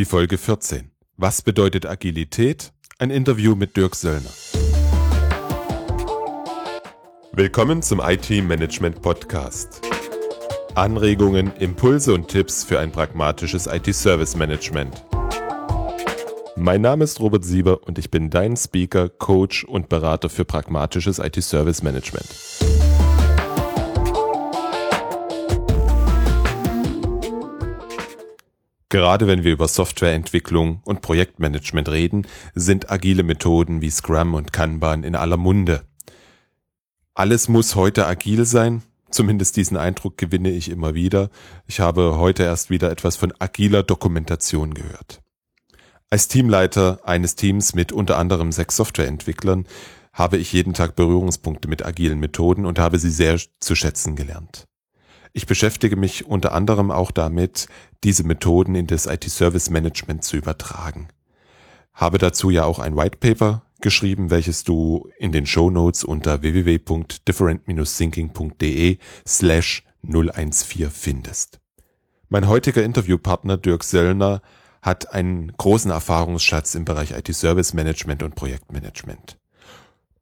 Die Folge 14. Was bedeutet Agilität? Ein Interview mit Dirk Söllner. Willkommen zum IT-Management Podcast. Anregungen, Impulse und Tipps für ein pragmatisches IT-Service-Management. Mein Name ist Robert Sieber und ich bin dein Speaker, Coach und Berater für pragmatisches IT-Service-Management. Gerade wenn wir über Softwareentwicklung und Projektmanagement reden, sind agile Methoden wie Scrum und Kanban in aller Munde. Alles muss heute agil sein, zumindest diesen Eindruck gewinne ich immer wieder. Ich habe heute erst wieder etwas von agiler Dokumentation gehört. Als Teamleiter eines Teams mit unter anderem sechs Softwareentwicklern habe ich jeden Tag Berührungspunkte mit agilen Methoden und habe sie sehr zu schätzen gelernt. Ich beschäftige mich unter anderem auch damit, diese Methoden in das IT-Service Management zu übertragen. Habe dazu ja auch ein White Paper geschrieben, welches du in den Show Notes unter www.different-thinking.de slash 014 findest. Mein heutiger Interviewpartner Dirk Söllner hat einen großen Erfahrungsschatz im Bereich IT-Service Management und Projektmanagement.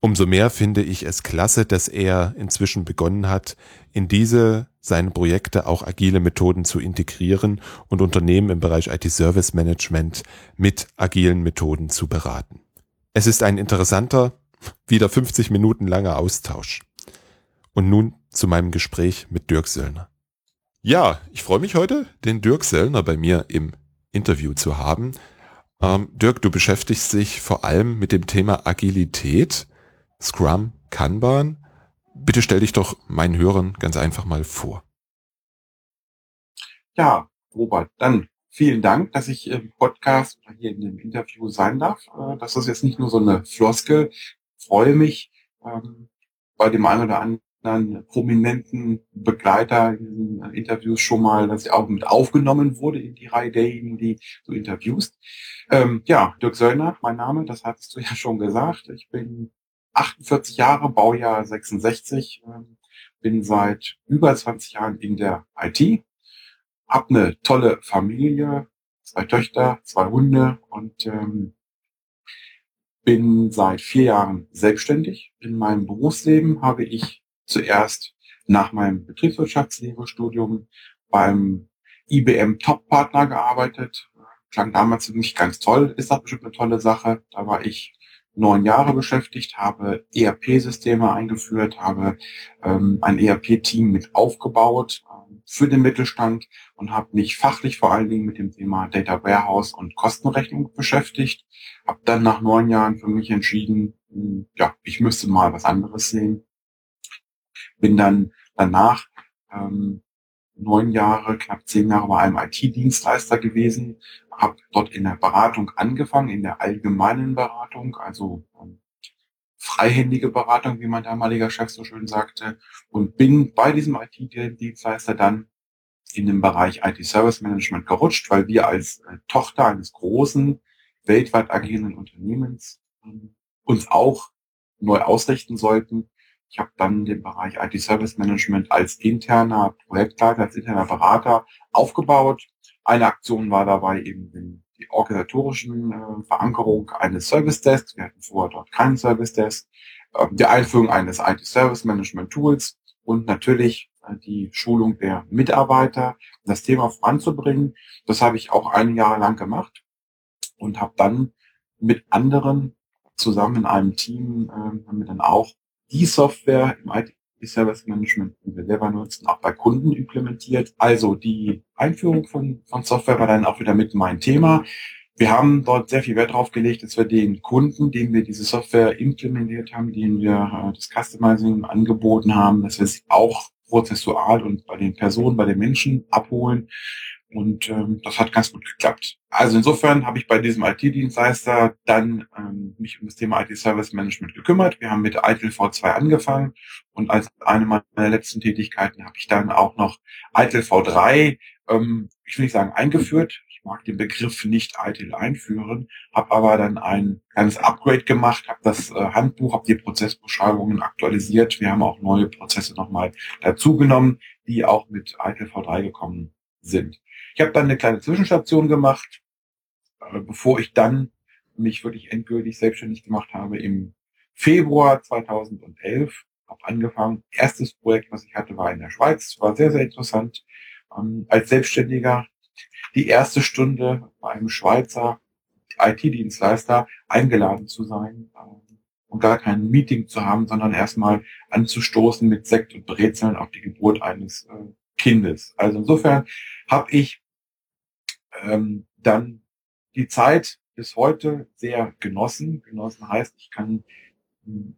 Umso mehr finde ich es klasse, dass er inzwischen begonnen hat, in diese seine Projekte auch agile Methoden zu integrieren und Unternehmen im Bereich IT-Service Management mit agilen Methoden zu beraten. Es ist ein interessanter, wieder 50 Minuten langer Austausch. Und nun zu meinem Gespräch mit Dirk Söllner. Ja, ich freue mich heute, den Dirk Söllner bei mir im Interview zu haben. Ähm, Dirk, du beschäftigst dich vor allem mit dem Thema Agilität Scrum, Kanban. Bitte stell dich doch meinen Hörern ganz einfach mal vor. Ja, Robert, dann vielen Dank, dass ich im Podcast oder hier in dem Interview sein darf. Äh, das ist jetzt nicht nur so eine Floskel. Ich freue mich ähm, bei dem einen oder anderen prominenten Begleiter in Interviews schon mal, dass ich auch mit aufgenommen wurde in die Reihe derjenigen, die du interviewst. Ähm, ja, Dirk Söllner, mein Name, das hattest du ja schon gesagt. Ich bin 48 Jahre, Baujahr 66, ähm, bin seit über 20 Jahren in der IT, hab eine tolle Familie, zwei Töchter, zwei Hunde und ähm, bin seit vier Jahren selbstständig. In meinem Berufsleben habe ich zuerst nach meinem Betriebswirtschaftslehrestudium beim IBM Top-Partner gearbeitet. Klang damals mich ganz toll, ist auch bestimmt eine tolle Sache. Da war ich neun Jahre beschäftigt, habe ERP-Systeme eingeführt, habe ähm, ein ERP-Team mit aufgebaut ähm, für den Mittelstand und habe mich fachlich vor allen Dingen mit dem Thema Data Warehouse und Kostenrechnung beschäftigt. Habe dann nach neun Jahren für mich entschieden, mh, hm, ja, ich müsste mal was anderes sehen. Bin dann danach ähm, neun Jahre, knapp zehn Jahre bei einem IT-Dienstleister gewesen, habe dort in der Beratung angefangen, in der allgemeinen Beratung, also ähm, freihändige Beratung, wie mein damaliger Chef so schön sagte, und bin bei diesem IT-Dienstleister dann in den Bereich IT-Service Management gerutscht, weil wir als äh, Tochter eines großen, weltweit agierenden Unternehmens äh, uns auch neu ausrichten sollten ich habe dann den Bereich IT Service Management als interner Projektleiter, als interner Berater aufgebaut. Eine Aktion war dabei eben die organisatorischen äh, Verankerung eines Service Desks. Wir hatten vorher dort keinen Service Desk. Äh, die Einführung eines IT Service Management Tools und natürlich äh, die Schulung der Mitarbeiter, das Thema voranzubringen. Das habe ich auch ein Jahr lang gemacht und habe dann mit anderen zusammen in einem Team äh, haben wir dann auch die Software im IT-Service Management, die wir selber nutzen, auch bei Kunden implementiert. Also die Einführung von, von Software war dann auch wieder mit mein Thema. Wir haben dort sehr viel Wert drauf gelegt, dass wir den Kunden, denen wir diese Software implementiert haben, denen wir äh, das Customizing angeboten haben, dass wir sie auch prozessual und bei den Personen, bei den Menschen abholen. Und ähm, das hat ganz gut geklappt. Also insofern habe ich bei diesem IT-Dienstleister dann ähm, mich um das Thema IT-Service Management gekümmert. Wir haben mit ITIL V2 angefangen und als eine meiner letzten Tätigkeiten habe ich dann auch noch ITIL V3, ähm, ich will nicht sagen eingeführt. Ich mag den Begriff nicht ITIL einführen, habe aber dann ein kleines Upgrade gemacht, habe das äh, Handbuch, habe die Prozessbeschreibungen aktualisiert. Wir haben auch neue Prozesse nochmal dazugenommen, die auch mit ITIL V3 gekommen sind. Ich habe dann eine kleine Zwischenstation gemacht äh, bevor ich dann mich wirklich endgültig selbstständig gemacht habe im Februar 2011. Habe angefangen. Erstes Projekt, was ich hatte, war in der Schweiz. War sehr, sehr interessant. Ähm, als Selbstständiger die erste Stunde bei einem Schweizer IT-Dienstleister eingeladen zu sein ähm, und gar kein Meeting zu haben, sondern erstmal anzustoßen mit Sekt und Brezeln auf die Geburt eines äh, Kindes. Also insofern habe ich ähm, dann die Zeit bis heute sehr genossen. Genossen heißt, ich kann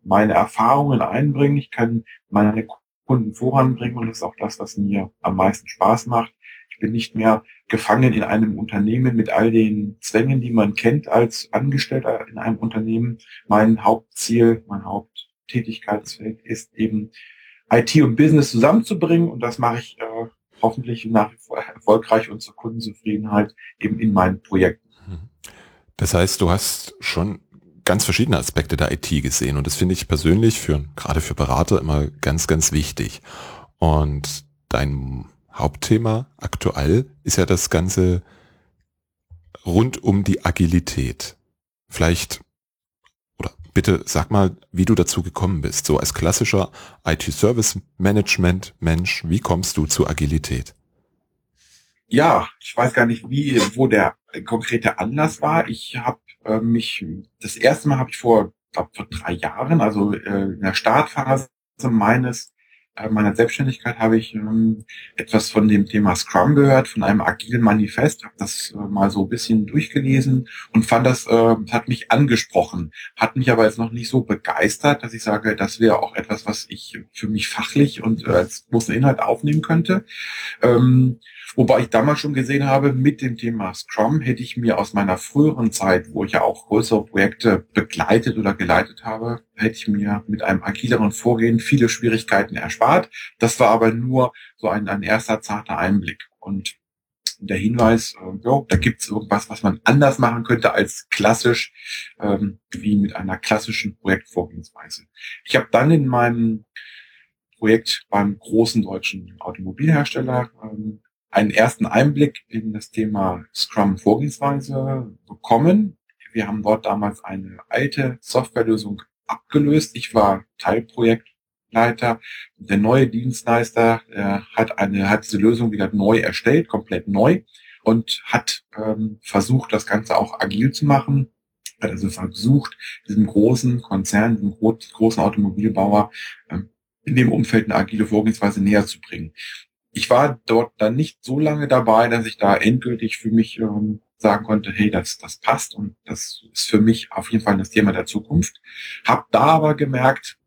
meine Erfahrungen einbringen, ich kann meine Kunden voranbringen und das ist auch das, was mir am meisten Spaß macht. Ich bin nicht mehr gefangen in einem Unternehmen mit all den Zwängen, die man kennt als Angestellter in einem Unternehmen. Mein Hauptziel, mein Haupttätigkeitsfeld ist eben IT und Business zusammenzubringen und das mache ich äh, hoffentlich nach wie vor erfolgreich und zur Kundenzufriedenheit eben in meinen Projekten. Das heißt, du hast schon ganz verschiedene Aspekte der IT gesehen und das finde ich persönlich für, gerade für Berater immer ganz, ganz wichtig. Und dein Hauptthema aktuell ist ja das Ganze rund um die Agilität. Vielleicht, bitte sag mal, wie du dazu gekommen bist. So als klassischer IT-Service-Management-Mensch, wie kommst du zu Agilität? Ja, ich weiß gar nicht, wie, wo der konkrete Anlass war. Ich habe äh, mich, das erste Mal habe ich vor, glaub, vor drei Jahren, also äh, in der Startphase meines meiner Selbstständigkeit habe ich ähm, etwas von dem Thema Scrum gehört, von einem agilen Manifest, habe das äh, mal so ein bisschen durchgelesen und fand das, äh, hat mich angesprochen, hat mich aber jetzt noch nicht so begeistert, dass ich sage, das wäre auch etwas, was ich für mich fachlich und äh, als großen Inhalt aufnehmen könnte. Ähm, Wobei ich damals schon gesehen habe, mit dem Thema Scrum hätte ich mir aus meiner früheren Zeit, wo ich ja auch größere Projekte begleitet oder geleitet habe, hätte ich mir mit einem agileren Vorgehen viele Schwierigkeiten erspart. Das war aber nur so ein, ein erster zarter Einblick. Und der Hinweis, äh, jo, da gibt es irgendwas, was man anders machen könnte als klassisch, ähm, wie mit einer klassischen Projektvorgehensweise. Ich habe dann in meinem Projekt beim großen deutschen Automobilhersteller ähm, einen ersten Einblick in das Thema Scrum Vorgehensweise bekommen. Wir haben dort damals eine alte Softwarelösung abgelöst. Ich war Teilprojektleiter. Der neue Dienstleister äh, hat eine hat diese Lösung wieder neu erstellt, komplett neu und hat ähm, versucht, das Ganze auch agil zu machen. Hat also versucht, diesem großen Konzern, diesem großen Automobilbauer ähm, in dem Umfeld eine agile Vorgehensweise näher zu bringen ich war dort dann nicht so lange dabei, dass ich da endgültig für mich ähm, sagen konnte, hey, das, das passt und das ist für mich auf jeden Fall das Thema der Zukunft. Hab da aber gemerkt,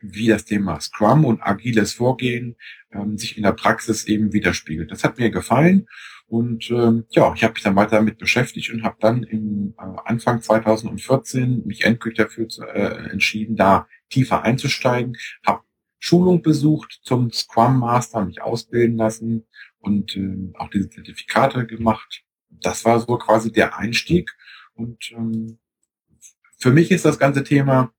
wie das Thema Scrum und agiles Vorgehen ähm, sich in der Praxis eben widerspiegelt. Das hat mir gefallen und ähm, ja, ich habe mich dann weiter damit beschäftigt und habe dann im äh, Anfang 2014 mich endgültig dafür zu, äh, entschieden, da tiefer einzusteigen, habe Schulung besucht zum Scrum Master, mich ausbilden lassen und äh, auch diese Zertifikate gemacht. Das war so quasi der Einstieg. Und ähm, für mich ist das ganze Thema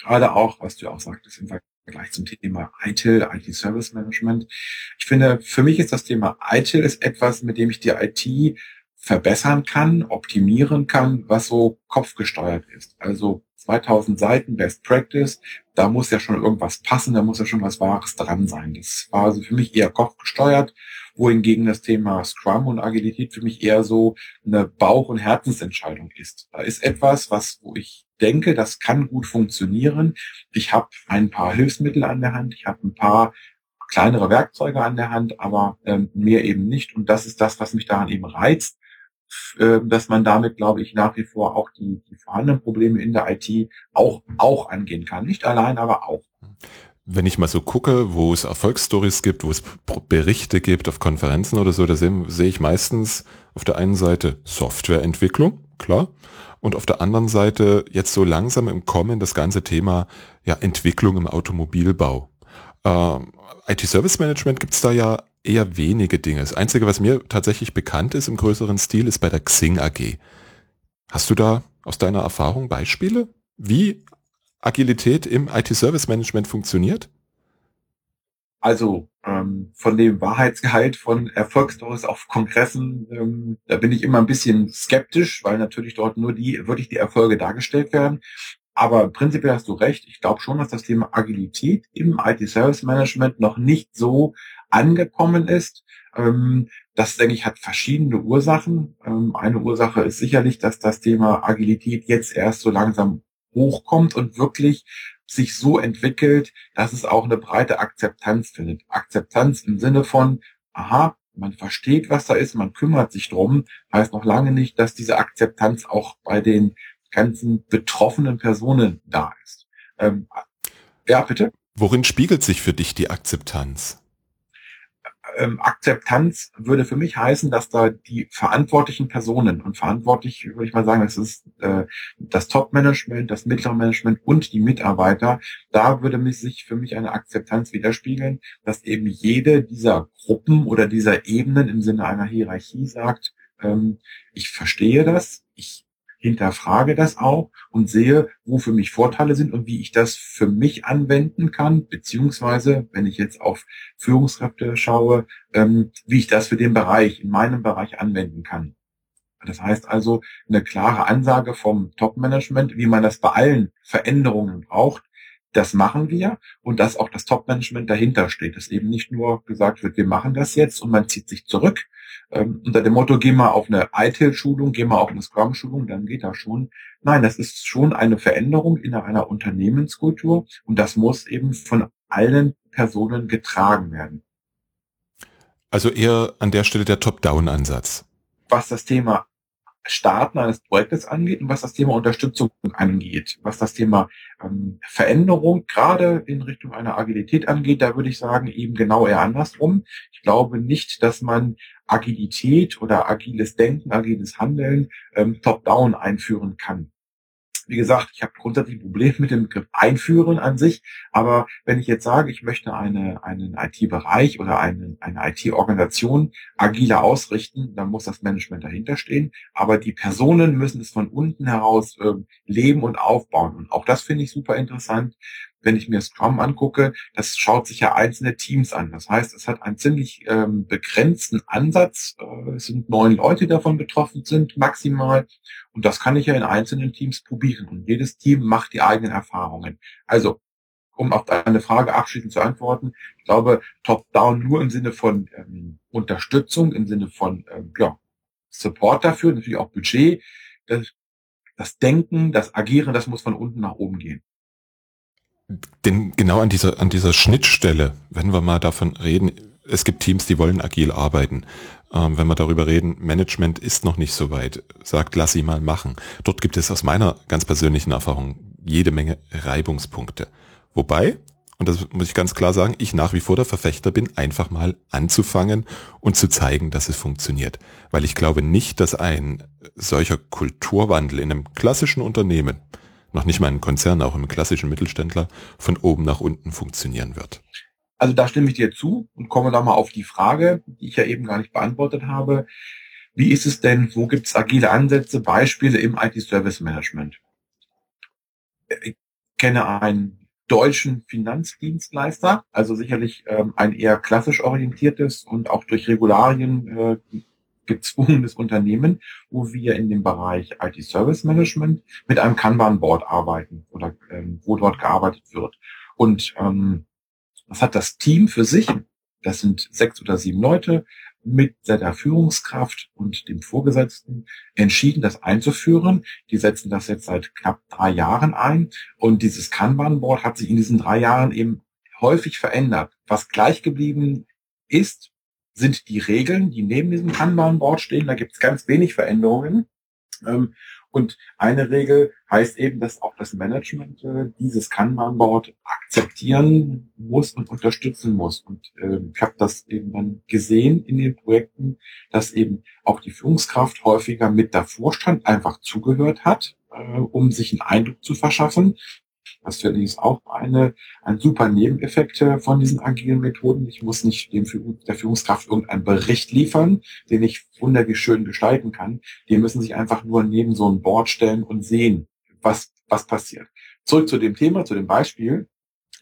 gerade auch, was du auch sagtest, im Vergleich zum Thema ITIL, IT Service Management. Ich finde, für mich ist das Thema ITIL ist etwas, mit dem ich die IT verbessern kann, optimieren kann, was so kopfgesteuert ist. Also 2000 Seiten Best Practice, da muss ja schon irgendwas passen, da muss ja schon was Wahres dran sein. Das war also für mich eher kopfgesteuert, wohingegen das Thema Scrum und Agilität für mich eher so eine Bauch- und Herzensentscheidung ist. Da ist etwas, was, wo ich denke, das kann gut funktionieren. Ich habe ein paar Hilfsmittel an der Hand, ich habe ein paar kleinere Werkzeuge an der Hand, aber ähm, mehr eben nicht. Und das ist das, was mich daran eben reizt, äh, dass man damit, glaube ich, nach wie vor auch die, die vorhandenen Probleme in der IT auch, auch angehen kann. Nicht allein, aber auch. Wenn ich mal so gucke, wo es Erfolgsstories gibt, wo es Berichte gibt auf Konferenzen oder so, da sehe, sehe ich meistens auf der einen Seite Softwareentwicklung, klar, und auf der anderen Seite jetzt so langsam im Kommen das ganze Thema ja, Entwicklung im Automobilbau. Ähm, IT-Service Management gibt es da ja eher wenige Dinge. Das Einzige, was mir tatsächlich bekannt ist im größeren Stil, ist bei der Xing AG. Hast du da aus deiner Erfahrung Beispiele, wie Agilität im IT-Service Management funktioniert? Also ähm, von dem Wahrheitsgehalt von Erfolgsstories auf Kongressen, ähm, da bin ich immer ein bisschen skeptisch, weil natürlich dort nur die wirklich die Erfolge dargestellt werden. Aber prinzipiell hast du recht. Ich glaube schon, dass das Thema Agilität im IT-Service Management noch nicht so angekommen ist. Ähm, das, denke ich, hat verschiedene Ursachen. Ähm, eine Ursache ist sicherlich, dass das Thema Agilität jetzt erst so langsam hochkommt und wirklich sich so entwickelt, dass es auch eine breite Akzeptanz findet. Akzeptanz im Sinne von, aha, man versteht, was da ist, man kümmert sich drum, heißt noch lange nicht, dass diese Akzeptanz auch bei den ganzen betroffenen Personen da ist. Ähm, ja, bitte? Worin spiegelt sich für dich die Akzeptanz? Ähm, Akzeptanz würde für mich heißen, dass da die verantwortlichen Personen und verantwortlich würde ich mal sagen, das ist äh, das Top-Management, das mittlere Management und die Mitarbeiter. Da würde mich sich für mich eine Akzeptanz widerspiegeln, dass eben jede dieser Gruppen oder dieser Ebenen im Sinne einer Hierarchie sagt, ähm, ich verstehe das, ich hinterfrage das auch und sehe, wo für mich Vorteile sind und wie ich das für mich anwenden kann, beziehungsweise, wenn ich jetzt auf Führungskräfte schaue, ähm, wie ich das für den Bereich, in meinem Bereich anwenden kann. Das heißt also eine klare Ansage vom Top-Management, wie man das bei allen Veränderungen braucht, das machen wir und dass auch das Top-Management dahinter steht, dass eben nicht nur gesagt wird, wir machen das jetzt und man zieht sich zurück. Ähm, unter dem Motto, geh mal auf eine ITIL-Schulung, geh mal auf eine Scrum-Schulung, dann geht das schon. Nein, das ist schon eine Veränderung in einer Unternehmenskultur und das muss eben von allen Personen getragen werden. Also eher an der Stelle der Top-Down-Ansatz. Was das Thema Starten eines Projektes angeht und was das Thema Unterstützung angeht, was das Thema ähm, Veränderung gerade in Richtung einer Agilität angeht, da würde ich sagen, eben genau eher andersrum. Ich glaube nicht, dass man Agilität oder agiles Denken, agiles Handeln ähm, top-down einführen kann. Wie gesagt, ich habe grundsätzlich ein Problem mit dem Begriff Einführen an sich, aber wenn ich jetzt sage, ich möchte eine, einen IT-Bereich oder eine, eine IT-Organisation agiler ausrichten, dann muss das Management dahinter stehen, aber die Personen müssen es von unten heraus äh, leben und aufbauen. Und auch das finde ich super interessant, wenn ich mir Scrum angucke, das schaut sich ja einzelne Teams an. Das heißt, es hat einen ziemlich ähm, begrenzten Ansatz. Äh, es sind neun Leute, die davon betroffen sind, maximal. Und das kann ich ja in einzelnen Teams probieren. Und jedes Team macht die eigenen Erfahrungen. Also, um auf deine Frage abschließend zu antworten, ich glaube, Top-Down nur im Sinne von ähm, Unterstützung, im Sinne von ähm, ja, Support dafür, natürlich auch Budget. Das, das Denken, das Agieren, das muss von unten nach oben gehen. Denn genau an dieser, an dieser Schnittstelle, wenn wir mal davon reden, es gibt Teams, die wollen agil arbeiten. Ähm, wenn wir darüber reden, Management ist noch nicht so weit, sagt, lass sie mal machen. Dort gibt es aus meiner ganz persönlichen Erfahrung jede Menge Reibungspunkte. Wobei, und das muss ich ganz klar sagen, ich nach wie vor der Verfechter bin, einfach mal anzufangen und zu zeigen, dass es funktioniert. Weil ich glaube nicht, dass ein solcher Kulturwandel in einem klassischen Unternehmen, noch nicht mal ein Konzern, auch im klassischen Mittelständler, von oben nach unten funktionieren wird. Also da stimme ich dir zu und komme da mal auf die Frage, die ich ja eben gar nicht beantwortet habe. Wie ist es denn, wo gibt es agile Ansätze, Beispiele im IT-Service Management? Ich kenne einen deutschen Finanzdienstleister, also sicherlich ähm, ein eher klassisch orientiertes und auch durch Regularien äh, gezwungenes Unternehmen, wo wir in dem Bereich IT Service Management mit einem Kanban Board arbeiten oder ähm, wo dort gearbeitet wird. Und ähm, das hat das Team für sich, das sind sechs oder sieben Leute, mit der Führungskraft und dem Vorgesetzten entschieden, das einzuführen. Die setzen das jetzt seit knapp drei Jahren ein. Und dieses Kanban-Board hat sich in diesen drei Jahren eben häufig verändert. Was gleich geblieben ist, sind die Regeln, die neben diesem Kanban-Board stehen. Da gibt es ganz wenig Veränderungen. Ähm, und eine Regel heißt eben, dass auch das Management äh, dieses Kanban-Board akzeptieren muss und unterstützen muss. Und äh, ich habe das eben dann gesehen in den Projekten, dass eben auch die Führungskraft häufiger mit davor stand, einfach zugehört hat, äh, um sich einen Eindruck zu verschaffen das ich auch eine, ein super Nebeneffekt äh, von diesen agilen Methoden. Ich muss nicht dem der Führungskraft irgendeinen Bericht liefern, den ich wunderlich schön gestalten kann. Die müssen sich einfach nur neben so ein Board stellen und sehen, was, was passiert. Zurück zu dem Thema, zu dem Beispiel.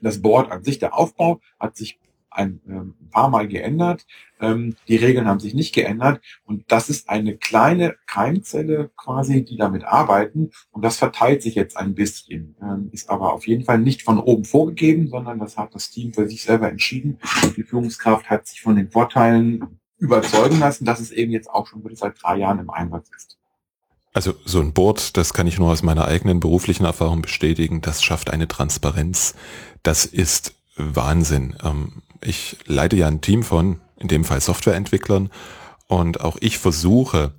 Das Board an sich, der Aufbau, hat sich ein, ähm, paar Mal geändert. Ähm, die Regeln haben sich nicht geändert. Und das ist eine kleine Keimzelle quasi, die damit arbeiten. Und das verteilt sich jetzt ein bisschen. Ähm, ist aber auf jeden Fall nicht von oben vorgegeben, sondern das hat das Team für sich selber entschieden. Die Führungskraft hat sich von den Vorteilen überzeugen lassen, dass es eben jetzt auch schon seit drei Jahren im Einsatz ist. Also so ein Board, das kann ich nur aus meiner eigenen beruflichen Erfahrung bestätigen, das schafft eine Transparenz. Das ist Wahnsinn. Ich leite ja ein Team von, in dem Fall Softwareentwicklern, und auch ich versuche,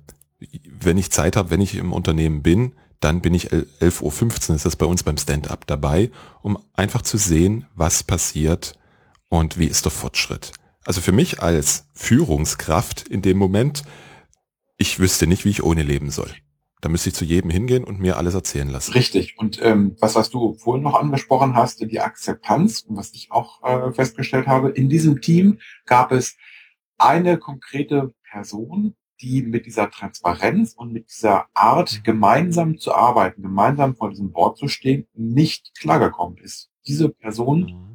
wenn ich Zeit habe, wenn ich im Unternehmen bin, dann bin ich 11.15 Uhr, ist das bei uns beim Stand-up dabei, um einfach zu sehen, was passiert und wie ist der Fortschritt. Also für mich als Führungskraft in dem Moment, ich wüsste nicht, wie ich ohne leben soll. Da müsste ich zu jedem hingehen und mir alles erzählen lassen. Richtig. Und ähm, was, was du vorhin noch angesprochen hast, die Akzeptanz, und was ich auch äh, festgestellt habe, in diesem Team gab es eine konkrete Person, die mit dieser Transparenz und mit dieser Art, mhm. gemeinsam zu arbeiten, gemeinsam vor diesem Board zu stehen, nicht klargekommen ist. Diese Person mhm.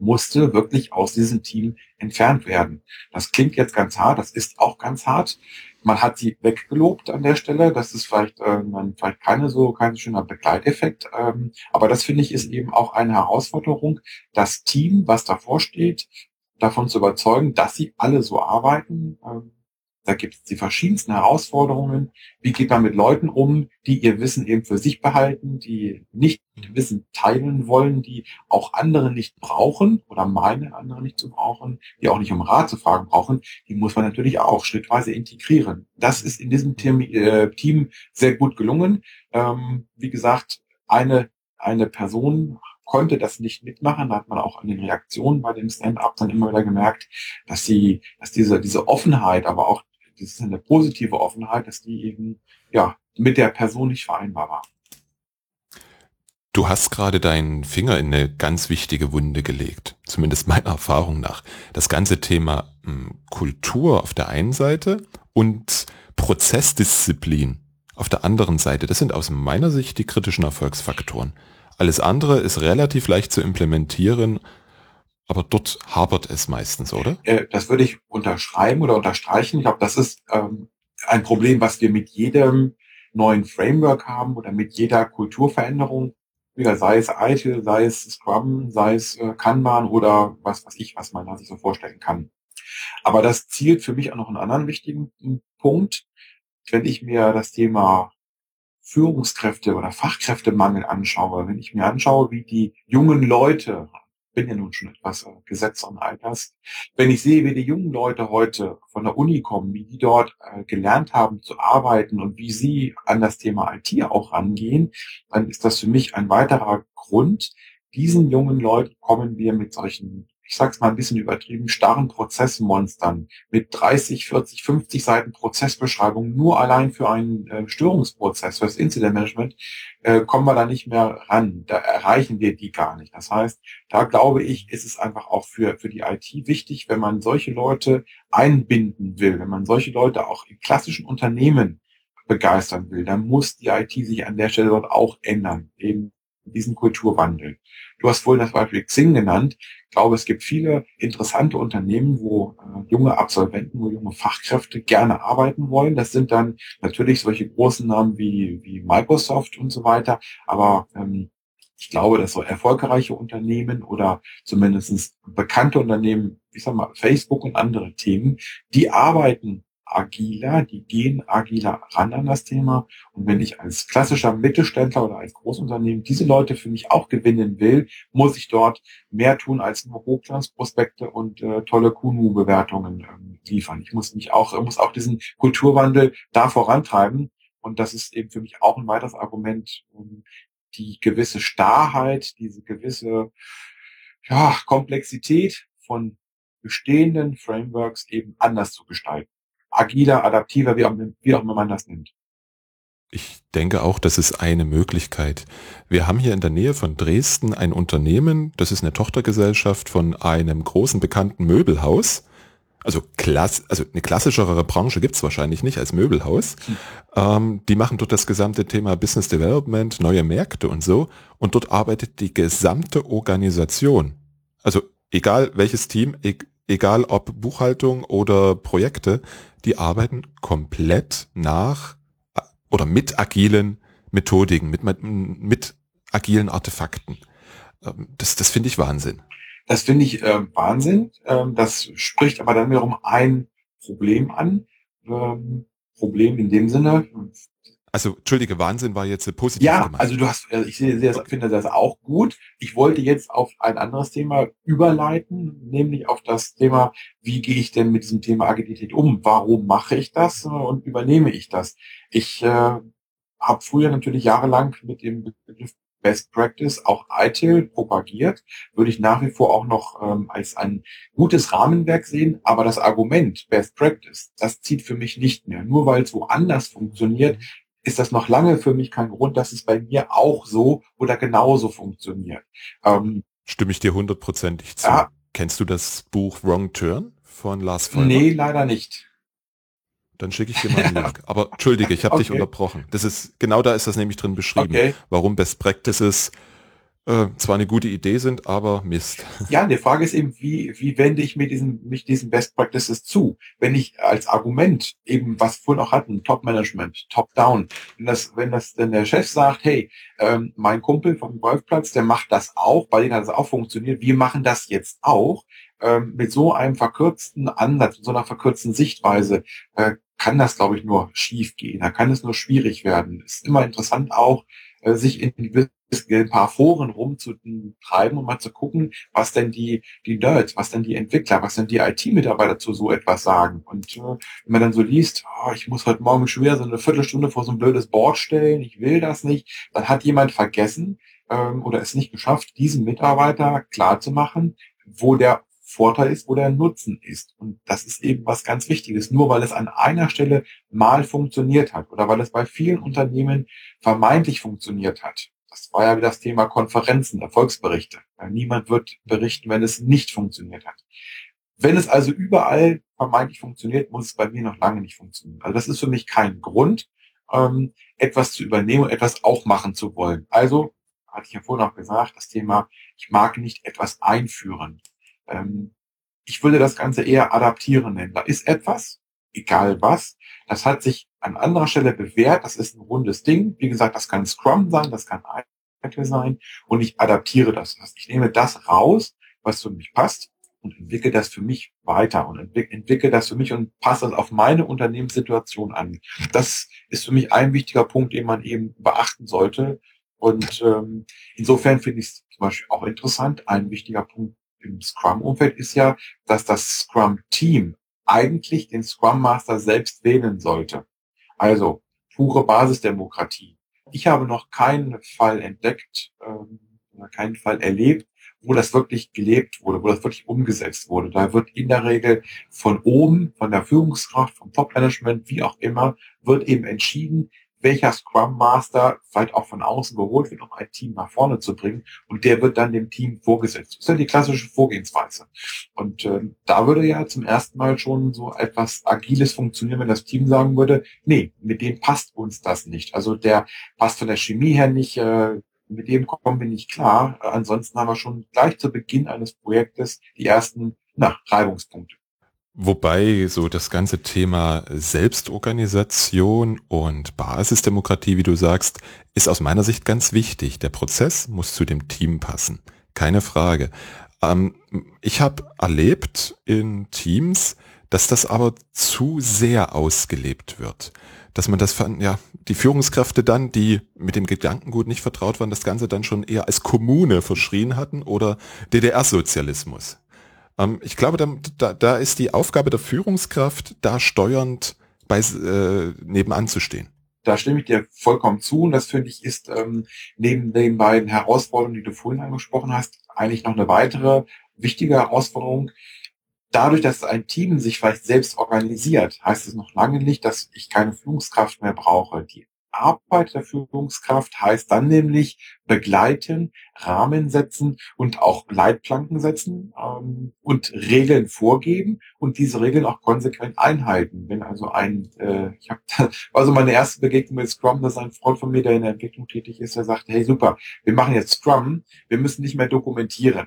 Musste wirklich aus diesem Team entfernt werden. Das klingt jetzt ganz hart, das ist auch ganz hart man hat sie weggelobt an der Stelle. Das ist vielleicht, äh, vielleicht keine so, kein schöner Begleiteffekt. Ähm, aber das finde ich ist eben auch eine Herausforderung, das Team, was davor steht, davon zu überzeugen, dass sie alle so arbeiten, ähm, da gibt es die verschiedensten Herausforderungen. Wie geht man mit Leuten um, die ihr Wissen eben für sich behalten, die nicht Wissen teilen wollen, die auch andere nicht brauchen oder meinen, andere nicht zu brauchen, die auch nicht um Rat zu fragen brauchen, die muss man natürlich auch schrittweise integrieren. Das ist in diesem Team, äh, Team sehr gut gelungen. Ähm, wie gesagt, eine, eine Person konnte das nicht mitmachen. Da hat man auch an den Reaktionen bei dem Stand-up dann immer wieder gemerkt, dass sie, dass diese, diese Offenheit, aber auch das ist eine positive Offenheit, dass die eben ja mit der Person nicht vereinbar war. Du hast gerade deinen Finger in eine ganz wichtige Wunde gelegt, zumindest meiner Erfahrung nach. Das ganze Thema hm, Kultur auf der einen Seite und Prozessdisziplin auf der anderen Seite. Das sind aus meiner Sicht die kritischen Erfolgsfaktoren. Alles andere ist relativ leicht zu implementieren aber dort hapert es meistens, oder? Äh, das würde ich unterschreiben oder unterstreichen. Ich glaube, das ist ähm, ein Problem, was wir mit jedem neuen Framework haben oder mit jeder Kulturveränderung, sei es Eitel, sei es Scrum, sei es äh, Kanban oder was was ich, was man sich so vorstellen kann. Aber das zielt für mich auch noch einen anderen wichtigen Punkt. Wenn ich mir das Thema Führungskräfte oder Fachkräftemangel anschaue, wenn ich mir anschaue, wie die jungen Leute bin ja nun schon etwas äh, an Alters. Wenn ich sehe, wie die jungen Leute heute von der Uni kommen, wie die dort äh, gelernt haben zu arbeiten und wie sie an das Thema IT auch rangehen, dann ist das für mich ein weiterer Grund. Diesen jungen Leuten kommen wir mit solchen ich sag's mal ein bisschen übertrieben, starren Prozessmonstern mit 30, 40, 50 Seiten Prozessbeschreibung nur allein für einen äh, Störungsprozess, für das Incident Management, äh, kommen wir da nicht mehr ran. Da erreichen wir die gar nicht. Das heißt, da glaube ich, ist es einfach auch für, für die IT wichtig, wenn man solche Leute einbinden will, wenn man solche Leute auch in klassischen Unternehmen begeistern will, dann muss die IT sich an der Stelle dort auch ändern, eben diesen Kulturwandel. Du hast vorhin das Beispiel Xing genannt. Ich glaube, es gibt viele interessante Unternehmen, wo äh, junge Absolventen, wo junge Fachkräfte gerne arbeiten wollen. Das sind dann natürlich solche großen Namen wie, wie Microsoft und so weiter. Aber ähm, ich glaube, dass so erfolgreiche Unternehmen oder zumindest bekannte Unternehmen, ich sag mal, Facebook und andere Themen, die arbeiten agiler, die gehen agiler ran an das Thema. Und wenn ich als klassischer Mittelständler oder als Großunternehmen diese Leute für mich auch gewinnen will, muss ich dort mehr tun als nur Hochglanzprospekte und äh, tolle Kunu-Bewertungen ähm, liefern. Ich muss mich auch, muss auch diesen Kulturwandel da vorantreiben. Und das ist eben für mich auch ein weiteres Argument, um die gewisse Starrheit, diese gewisse ja, Komplexität von bestehenden Frameworks eben anders zu gestalten agiler, adaptiver, wie auch, wie auch immer man das nennt. Ich denke auch, das ist eine Möglichkeit. Wir haben hier in der Nähe von Dresden ein Unternehmen, das ist eine Tochtergesellschaft von einem großen bekannten Möbelhaus. Also, klass, also eine klassischere Branche gibt's wahrscheinlich nicht als Möbelhaus. Hm. Ähm, die machen dort das gesamte Thema Business Development, neue Märkte und so. Und dort arbeitet die gesamte Organisation. Also egal welches Team, e egal ob Buchhaltung oder Projekte, die arbeiten komplett nach oder mit agilen Methodiken, mit, mit, mit agilen Artefakten. Ähm, das, das finde ich Wahnsinn. Das finde ich äh, Wahnsinn. Ähm, das spricht aber dann wiederum ein Problem an. Ähm, Problem in dem Sinne. Also, entschuldige, Wahnsinn war jetzt positiv Ja, gemacht. also du hast, also ich sehe, okay. finde das auch gut. Ich wollte jetzt auf ein anderes Thema überleiten, nämlich auf das Thema, wie gehe ich denn mit diesem Thema Agilität um? Warum mache ich das und übernehme ich das? Ich äh, habe früher natürlich jahrelang mit dem Begriff Best Practice, auch ITIL propagiert, würde ich nach wie vor auch noch ähm, als ein gutes Rahmenwerk sehen. Aber das Argument Best Practice, das zieht für mich nicht mehr. Nur weil es woanders funktioniert, ist das noch lange für mich kein Grund, dass es bei mir auch so oder genauso funktioniert. Ähm, Stimme ich dir hundertprozentig zu. Ja, Kennst du das Buch Wrong Turn von Lars Vollmer? Nee, leider nicht. Dann schicke ich dir mal einen Link. Aber entschuldige, ich habe okay. dich unterbrochen. Das ist genau da ist das nämlich drin beschrieben, okay. warum Best Practices äh, zwar eine gute Idee sind, aber Mist. Ja, die Frage ist eben, wie, wie wende ich mir diesen, mich diesen Best Practices zu? Wenn ich als Argument eben, was vorhin auch hatten, Top Management, Top Down, wenn das, wenn das denn der Chef sagt, hey, ähm, mein Kumpel vom Golfplatz, der macht das auch, bei denen hat das auch funktioniert, wir machen das jetzt auch, ähm, mit so einem verkürzten Ansatz, mit so einer verkürzten Sichtweise, äh, kann das, glaube ich, nur schief gehen. Da kann es nur schwierig werden. Ist immer interessant auch, äh, sich in ein paar Foren rumzutreiben und mal zu gucken, was denn die, die Nerds, was denn die Entwickler, was denn die IT-Mitarbeiter zu so etwas sagen. Und äh, wenn man dann so liest, oh, ich muss heute Morgen schwer so eine Viertelstunde vor so ein blödes Board stellen, ich will das nicht, dann hat jemand vergessen ähm, oder es nicht geschafft, diesen Mitarbeiter klarzumachen, wo der Vorteil ist, wo der Nutzen ist. Und das ist eben was ganz Wichtiges. Nur weil es an einer Stelle mal funktioniert hat oder weil es bei vielen Unternehmen vermeintlich funktioniert hat. Das war ja wie das Thema Konferenzen, Erfolgsberichte. Niemand wird berichten, wenn es nicht funktioniert hat. Wenn es also überall vermeintlich funktioniert, muss es bei mir noch lange nicht funktionieren. Also das ist für mich kein Grund, ähm, etwas zu übernehmen und etwas auch machen zu wollen. Also, hatte ich ja vorhin auch gesagt, das Thema, ich mag nicht etwas einführen. Ähm, ich würde das Ganze eher adaptieren nennen. Da ist etwas, egal was, das hat sich an anderer Stelle bewährt, das ist ein rundes Ding. Wie gesagt, das kann Scrum sein, das kann Agile sein und ich adaptiere das. Ich nehme das raus, was für mich passt und entwickle das für mich weiter und entwickle das für mich und passe das auf meine Unternehmenssituation an. Das ist für mich ein wichtiger Punkt, den man eben beachten sollte. Und ähm, insofern finde ich es zum Beispiel auch interessant. Ein wichtiger Punkt im Scrum-Umfeld ist ja, dass das Scrum-Team eigentlich den Scrum Master selbst wählen sollte. Also pure Basisdemokratie. Ich habe noch keinen Fall entdeckt, ähm, keinen Fall erlebt, wo das wirklich gelebt wurde, wo das wirklich umgesetzt wurde. Da wird in der Regel von oben, von der Führungskraft, vom Top-Management, wie auch immer, wird eben entschieden, welcher Scrum Master vielleicht auch von außen geholt wird, um ein Team nach vorne zu bringen. Und der wird dann dem Team vorgesetzt. Das ist ja die klassische Vorgehensweise. Und äh, da würde ja zum ersten Mal schon so etwas Agiles funktionieren, wenn das Team sagen würde, nee, mit dem passt uns das nicht. Also der passt von der Chemie her nicht, äh, mit dem kommen wir nicht klar. Ansonsten haben wir schon gleich zu Beginn eines Projektes die ersten na, Reibungspunkte. Wobei so das ganze Thema Selbstorganisation und Basisdemokratie, wie du sagst, ist aus meiner Sicht ganz wichtig. Der Prozess muss zu dem Team passen. Keine Frage. Ähm, ich habe erlebt in Teams, dass das aber zu sehr ausgelebt wird. Dass man das, ja, die Führungskräfte dann, die mit dem Gedankengut nicht vertraut waren, das Ganze dann schon eher als Kommune verschrien hatten oder DDR-Sozialismus. Ähm, ich glaube, da, da, ist die Aufgabe der Führungskraft, da steuernd bei, äh, nebenan zu stehen. Da stimme ich dir vollkommen zu und das finde ich ist ähm, neben den beiden Herausforderungen, die du vorhin angesprochen hast, eigentlich noch eine weitere wichtige Herausforderung. Dadurch, dass ein Team sich vielleicht selbst organisiert, heißt es noch lange nicht, dass ich keine Führungskraft mehr brauche. Die Arbeit der Führungskraft heißt dann nämlich begleiten, Rahmen setzen und auch Leitplanken setzen ähm, und Regeln vorgeben und diese Regeln auch konsequent einhalten. Wenn also ein, äh, ich habe also meine erste Begegnung mit Scrum, dass ein Freund von mir, der in der Entwicklung tätig ist, der sagte, hey super, wir machen jetzt Scrum, wir müssen nicht mehr dokumentieren.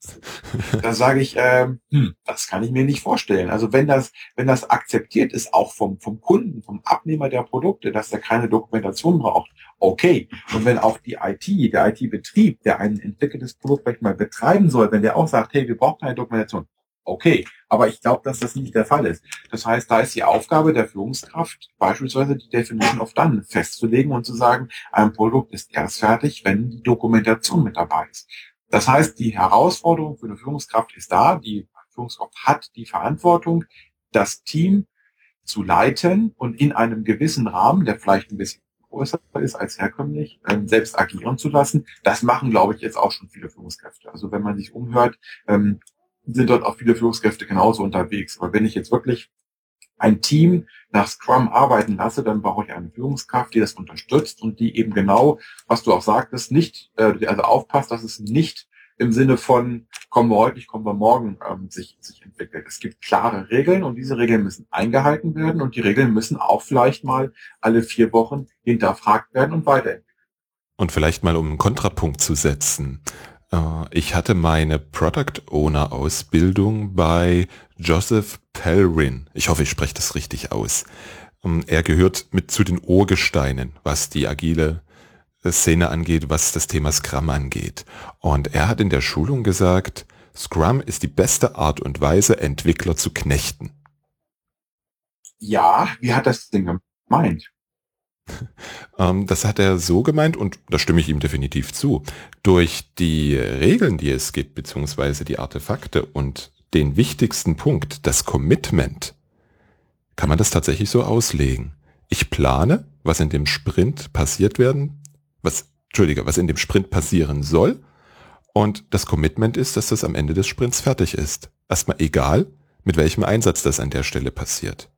Da sage ich, ähm, hm, das kann ich mir nicht vorstellen. Also wenn das, wenn das akzeptiert ist, auch vom, vom Kunden, vom Abnehmer der Produkte, dass er keine Dokumentation braucht, okay. Und wenn auch die IT, der IT-Betrieb, der ein entwickeltes Produkt vielleicht mal betreiben soll, wenn der auch sagt, hey, wir brauchen keine Dokumentation, okay. Aber ich glaube, dass das nicht der Fall ist. Das heißt, da ist die Aufgabe der Führungskraft, beispielsweise die Definition of Done festzulegen und zu sagen, ein Produkt ist erst fertig, wenn die Dokumentation mit dabei ist. Das heißt, die Herausforderung für eine Führungskraft ist da. Die Führungskraft hat die Verantwortung, das Team zu leiten und in einem gewissen Rahmen, der vielleicht ein bisschen größer ist als herkömmlich, ähm, selbst agieren zu lassen. Das machen, glaube ich, jetzt auch schon viele Führungskräfte. Also wenn man sich umhört, ähm, sind dort auch viele Führungskräfte genauso unterwegs. Aber wenn ich jetzt wirklich ein Team nach Scrum arbeiten lasse, dann brauche ich eine Führungskraft, die das unterstützt und die eben genau, was du auch sagtest, nicht, äh, also aufpasst, dass es nicht im Sinne von kommen wir heute, nicht kommen wir morgen ähm, sich, sich entwickelt. Es gibt klare Regeln und diese Regeln müssen eingehalten werden und die Regeln müssen auch vielleicht mal alle vier Wochen hinterfragt werden und weiterentwickelt. Und vielleicht mal um einen Kontrapunkt zu setzen. Äh, ich hatte meine Product Owner Ausbildung bei Joseph Pelrin. Ich hoffe, ich spreche das richtig aus. Ähm, er gehört mit zu den Urgesteinen, was die agile äh, Szene angeht, was das Thema Scrum angeht. Und er hat in der Schulung gesagt, Scrum ist die beste Art und Weise, Entwickler zu knechten. Ja, wie hat das denn gemeint? Ähm, das hat er so gemeint und da stimme ich ihm definitiv zu. Durch die Regeln, die es gibt, beziehungsweise die Artefakte und den wichtigsten Punkt, das Commitment, kann man das tatsächlich so auslegen. Ich plane, was in dem Sprint passiert werden, was, Entschuldige, was in dem Sprint passieren soll. Und das Commitment ist, dass das am Ende des Sprints fertig ist. Erstmal egal, mit welchem Einsatz das an der Stelle passiert.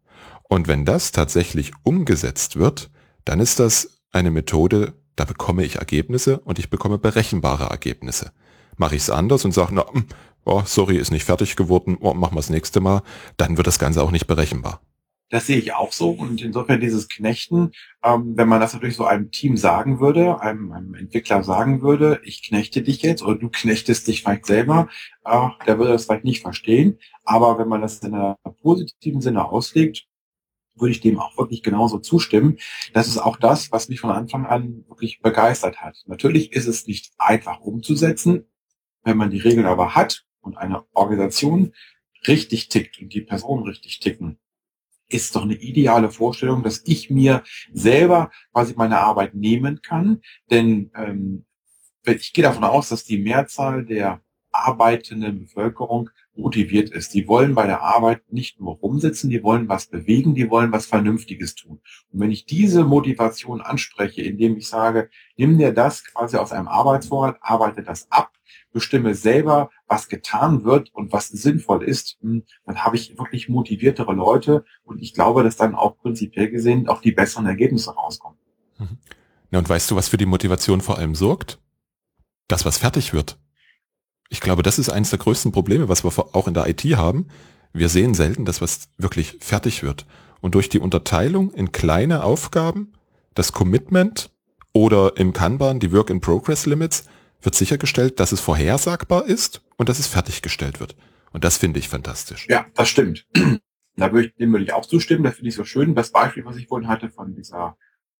Und wenn das tatsächlich umgesetzt wird, dann ist das eine Methode, da bekomme ich Ergebnisse und ich bekomme berechenbare Ergebnisse. Mache ich es anders und sage, na, hm, oh, sorry, ist nicht fertig geworden, oh, machen wir das nächste Mal, dann wird das Ganze auch nicht berechenbar. Das sehe ich auch so und insofern dieses Knechten, ähm, wenn man das natürlich so einem Team sagen würde, einem, einem, Entwickler sagen würde, ich knechte dich jetzt oder du knechtest dich vielleicht selber, äh, der würde das vielleicht nicht verstehen. Aber wenn man das in einer positiven Sinne auslegt, würde ich dem auch wirklich genauso zustimmen. Das ist auch das, was mich von Anfang an wirklich begeistert hat. Natürlich ist es nicht einfach umzusetzen. Wenn man die Regeln aber hat und eine Organisation richtig tickt und die Personen richtig ticken, ist doch eine ideale Vorstellung, dass ich mir selber quasi meine Arbeit nehmen kann. Denn ähm, ich gehe davon aus, dass die Mehrzahl der arbeitenden Bevölkerung motiviert ist. Die wollen bei der Arbeit nicht nur rumsitzen, die wollen was bewegen, die wollen was Vernünftiges tun. Und wenn ich diese Motivation anspreche, indem ich sage, nimm dir das quasi aus einem Arbeitsvorrat, arbeite das ab, bestimme selber, was getan wird und was sinnvoll ist, hm, dann habe ich wirklich motiviertere Leute und ich glaube, dass dann auch prinzipiell gesehen auch die besseren Ergebnisse rauskommen. Mhm. Ja, und weißt du, was für die Motivation vor allem sorgt? Das, was fertig wird. Ich glaube, das ist eines der größten Probleme, was wir auch in der IT haben. Wir sehen selten, dass was wirklich fertig wird. Und durch die Unterteilung in kleine Aufgaben, das Commitment oder im Kanban die Work-in-Progress-Limits wird sichergestellt, dass es vorhersagbar ist und dass es fertiggestellt wird. Und das finde ich fantastisch. Ja, das stimmt. Da würde ich, dem würde ich auch zustimmen. Das finde ich so schön. Das Beispiel, was ich vorhin hatte von dieser,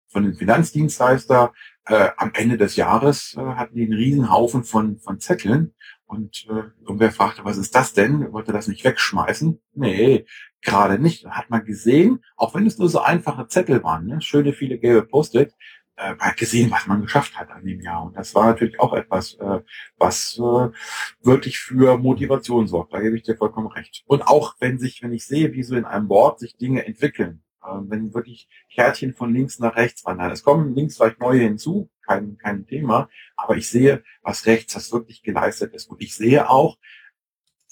von dem Finanzdienstleister, äh, am Ende des Jahres äh, hatten die einen riesen Haufen von, von Zetteln und äh, irgendwer fragte, was ist das denn? Wollte das nicht wegschmeißen? Nee, gerade nicht. Hat man gesehen, auch wenn es nur so einfache Zettel waren, ne? schöne viele gelbe Post-it, äh, man hat gesehen, was man geschafft hat an dem Jahr. Und das war natürlich auch etwas, äh, was äh, wirklich für Motivation sorgt. Da gebe ich dir vollkommen recht. Und auch wenn sich, wenn ich sehe, wie so in einem Board sich Dinge entwickeln, wenn wirklich Kärtchen von links nach rechts wandern. Es kommen links vielleicht neue hinzu, kein, kein Thema, aber ich sehe, was rechts das wirklich geleistet ist. Und ich sehe auch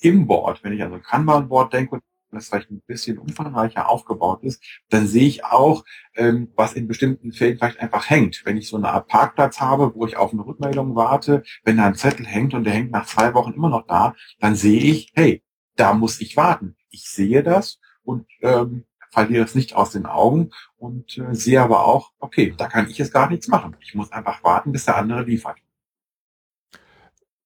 im Board, wenn ich an so ein Kanban-Board denke und das vielleicht ein bisschen umfangreicher aufgebaut ist, dann sehe ich auch, ähm, was in bestimmten Fällen vielleicht einfach hängt. Wenn ich so eine Art Parkplatz habe, wo ich auf eine Rückmeldung warte, wenn da ein Zettel hängt und der hängt nach zwei Wochen immer noch da, dann sehe ich, hey, da muss ich warten. Ich sehe das und ähm, verliere es nicht aus den Augen und äh, sehe aber auch, okay, da kann ich jetzt gar nichts machen. Ich muss einfach warten, bis der andere liefert.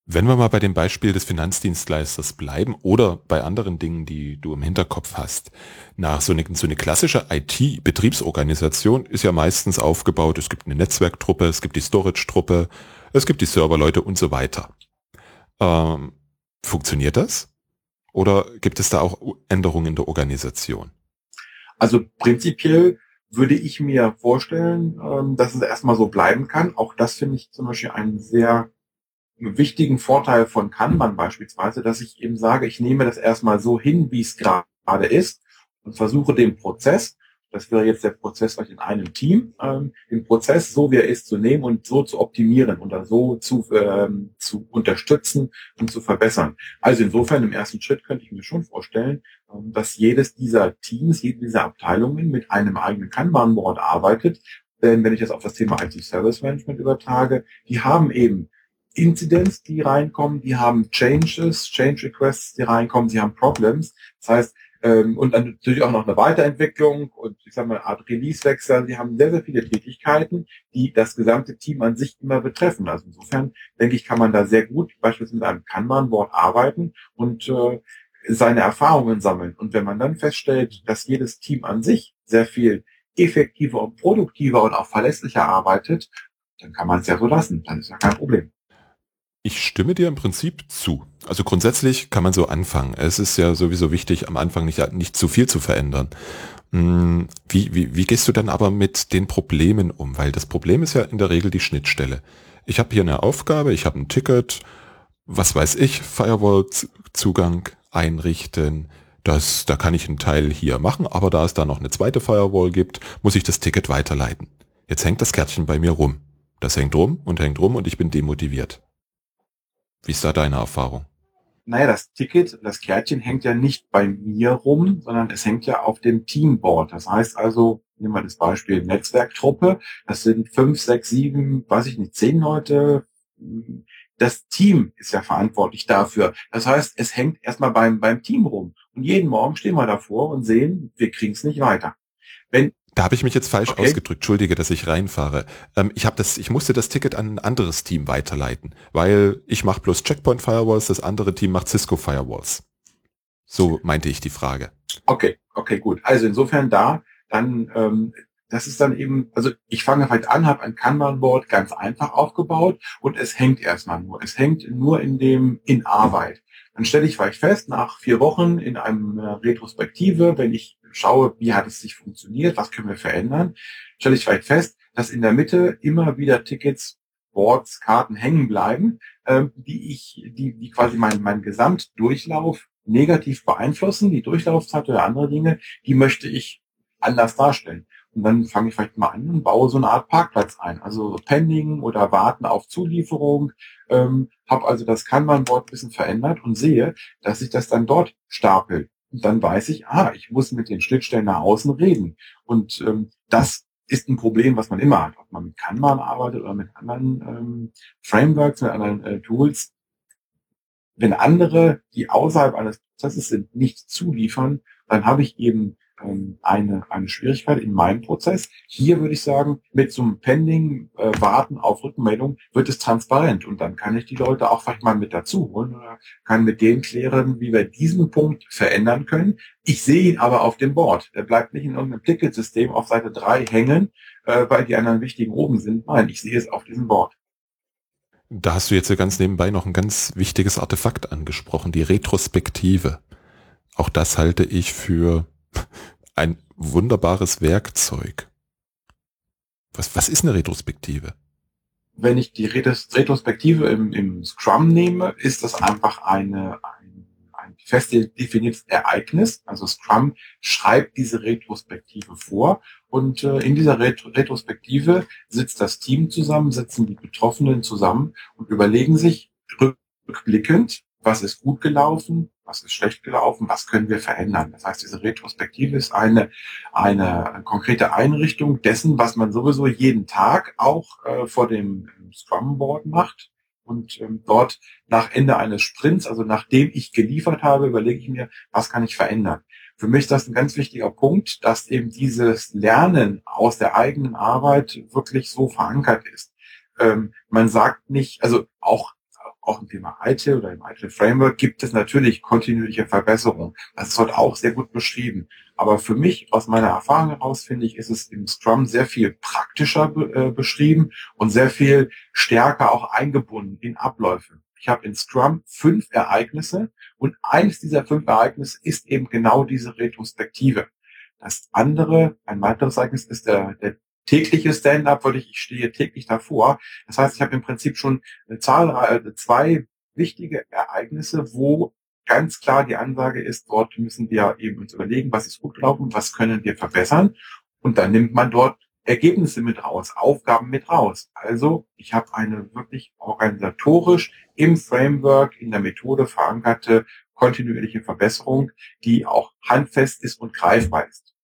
Wenn wir mal bei dem Beispiel des Finanzdienstleisters bleiben oder bei anderen Dingen, die du im Hinterkopf hast, nach so eine, so eine klassische IT-Betriebsorganisation ist ja meistens aufgebaut, es gibt eine Netzwerktruppe, es gibt die Storage-Truppe, es gibt die Serverleute und so weiter. Ähm, funktioniert das? Oder gibt es da auch Änderungen in der Organisation? Also prinzipiell würde ich mir vorstellen, ähm, dass es erstmal so bleiben kann. Auch das finde ich zum Beispiel einen sehr wichtigen Vorteil von Kanban beispielsweise, dass ich eben sage, ich nehme das erstmal so hin, wie es gerade ist und versuche den Prozess, das wäre jetzt der Prozess vielleicht in einem Team, ähm, den Prozess so wie er ist zu nehmen und so zu optimieren und dann so zu, ähm, zu unterstützen und zu verbessern. Also insofern im ersten Schritt könnte ich mir schon vorstellen, ähm, dass jedes dieser Teams, jede dieser Abteilungen mit einem eigenen Kanban-Board arbeitet. Denn wenn ich das auf das Thema IT-Service Management übertrage, die haben eben Incidents, die reinkommen, die haben Changes, Change Requests, die reinkommen, sie haben Problems. Das heißt, ähm, und dann natürlich auch noch eine Weiterentwicklung und ich sage mal eine Art Release-Wechsel. Sie haben sehr, sehr viele Tätigkeiten, die das gesamte Team an sich immer betreffen. Also insofern denke ich, kann man da sehr gut beispielsweise mit einem Kanban-Board arbeiten und äh, seine Erfahrungen sammeln. Und wenn man dann feststellt, dass jedes Team an sich sehr viel effektiver und produktiver und auch verlässlicher arbeitet, dann kann man es ja so lassen. Dann ist ja kein Problem. Ich stimme dir im Prinzip zu. Also grundsätzlich kann man so anfangen. Es ist ja sowieso wichtig, am Anfang nicht, nicht zu viel zu verändern. Hm, wie, wie, wie gehst du dann aber mit den Problemen um? Weil das Problem ist ja in der Regel die Schnittstelle. Ich habe hier eine Aufgabe, ich habe ein Ticket, was weiß ich, Firewall-Zugang einrichten. Das, da kann ich einen Teil hier machen, aber da es da noch eine zweite Firewall gibt, muss ich das Ticket weiterleiten. Jetzt hängt das Kärtchen bei mir rum. Das hängt rum und hängt rum und ich bin demotiviert. Wie ist da deine Erfahrung? Naja, das Ticket, das Kärtchen hängt ja nicht bei mir rum, sondern es hängt ja auf dem Teamboard. Das heißt also, nehmen wir das Beispiel Netzwerktruppe, das sind fünf, sechs, sieben, weiß ich nicht, zehn Leute. Das Team ist ja verantwortlich dafür. Das heißt, es hängt erstmal beim, beim Team rum. Und jeden Morgen stehen wir davor und sehen, wir kriegen es nicht weiter. Wenn da habe ich mich jetzt falsch okay. ausgedrückt. Entschuldige, dass ich reinfahre. Ähm, ich habe das, ich musste das Ticket an ein anderes Team weiterleiten, weil ich mache bloß Checkpoint Firewalls, das andere Team macht Cisco Firewalls. So meinte ich die Frage. Okay, okay, gut. Also insofern da, dann, ähm, das ist dann eben, also ich fange halt an, habe ein Kanban-Board ganz einfach aufgebaut und es hängt erstmal nur. Es hängt nur in dem, in Arbeit. Dann stelle ich vielleicht fest, nach vier Wochen in einem Retrospektive, wenn ich schaue, wie hat es sich funktioniert, was können wir verändern, stelle ich vielleicht fest, dass in der Mitte immer wieder Tickets, Boards, Karten hängen bleiben, ähm, die ich, die, die quasi meinen mein Gesamtdurchlauf negativ beeinflussen, die Durchlaufzeit oder andere Dinge, die möchte ich anders darstellen. Und dann fange ich vielleicht mal an und baue so eine Art Parkplatz ein. Also Pending oder Warten auf Zulieferung. Ähm, habe also das Kanban-Board ein bisschen verändert und sehe, dass sich das dann dort stapelt. Dann weiß ich, ah, ich muss mit den Schnittstellen nach außen reden. Und ähm, das ist ein Problem, was man immer hat, ob man mit Kanban arbeitet oder mit anderen ähm, Frameworks, mit anderen äh, Tools. Wenn andere, die außerhalb eines Prozesses sind, nicht zuliefern, dann habe ich eben eine, eine Schwierigkeit in meinem Prozess. Hier würde ich sagen, mit so einem Pending, äh, Warten auf Rückmeldung wird es transparent und dann kann ich die Leute auch vielleicht mal mit dazu holen oder kann mit denen klären, wie wir diesen Punkt verändern können. Ich sehe ihn aber auf dem Board. Der bleibt nicht in irgendeinem Ticketsystem auf Seite 3 hängen, äh, weil die anderen wichtigen oben sind. Nein, ich sehe es auf diesem Board. Da hast du jetzt ganz nebenbei noch ein ganz wichtiges Artefakt angesprochen, die Retrospektive. Auch das halte ich für ein wunderbares Werkzeug. Was, was ist eine Retrospektive? Wenn ich die Retrospektive im, im Scrum nehme, ist das einfach eine, ein, ein fest definiertes Ereignis. Also Scrum schreibt diese Retrospektive vor und äh, in dieser Ret Retrospektive sitzt das Team zusammen, sitzen die Betroffenen zusammen und überlegen sich rückblickend, was ist gut gelaufen, was ist schlecht gelaufen, was können wir verändern. Das heißt, diese Retrospektive ist eine, eine konkrete Einrichtung dessen, was man sowieso jeden Tag auch äh, vor dem Scrum Board macht. Und ähm, dort nach Ende eines Sprints, also nachdem ich geliefert habe, überlege ich mir, was kann ich verändern. Für mich ist das ein ganz wichtiger Punkt, dass eben dieses Lernen aus der eigenen Arbeit wirklich so verankert ist. Ähm, man sagt nicht, also auch auch im Thema ITIL oder im ITIL Framework gibt es natürlich kontinuierliche Verbesserungen. Das ist dort auch sehr gut beschrieben. Aber für mich, aus meiner Erfahrung heraus, finde ich, ist es im Scrum sehr viel praktischer äh, beschrieben und sehr viel stärker auch eingebunden in Abläufe. Ich habe in Scrum fünf Ereignisse und eines dieser fünf Ereignisse ist eben genau diese Retrospektive. Das andere, ein weiteres Ereignis ist der, der tägliche Stand-up, weil ich, ich stehe täglich davor. Das heißt, ich habe im Prinzip schon eine Zahl, äh, zwei wichtige Ereignisse, wo ganz klar die Ansage ist, dort müssen wir eben uns überlegen, was ist gut gelaufen, was können wir verbessern. Und dann nimmt man dort Ergebnisse mit raus, Aufgaben mit raus. Also ich habe eine wirklich organisatorisch im Framework, in der Methode verankerte kontinuierliche Verbesserung, die auch handfest ist und greifbar ist.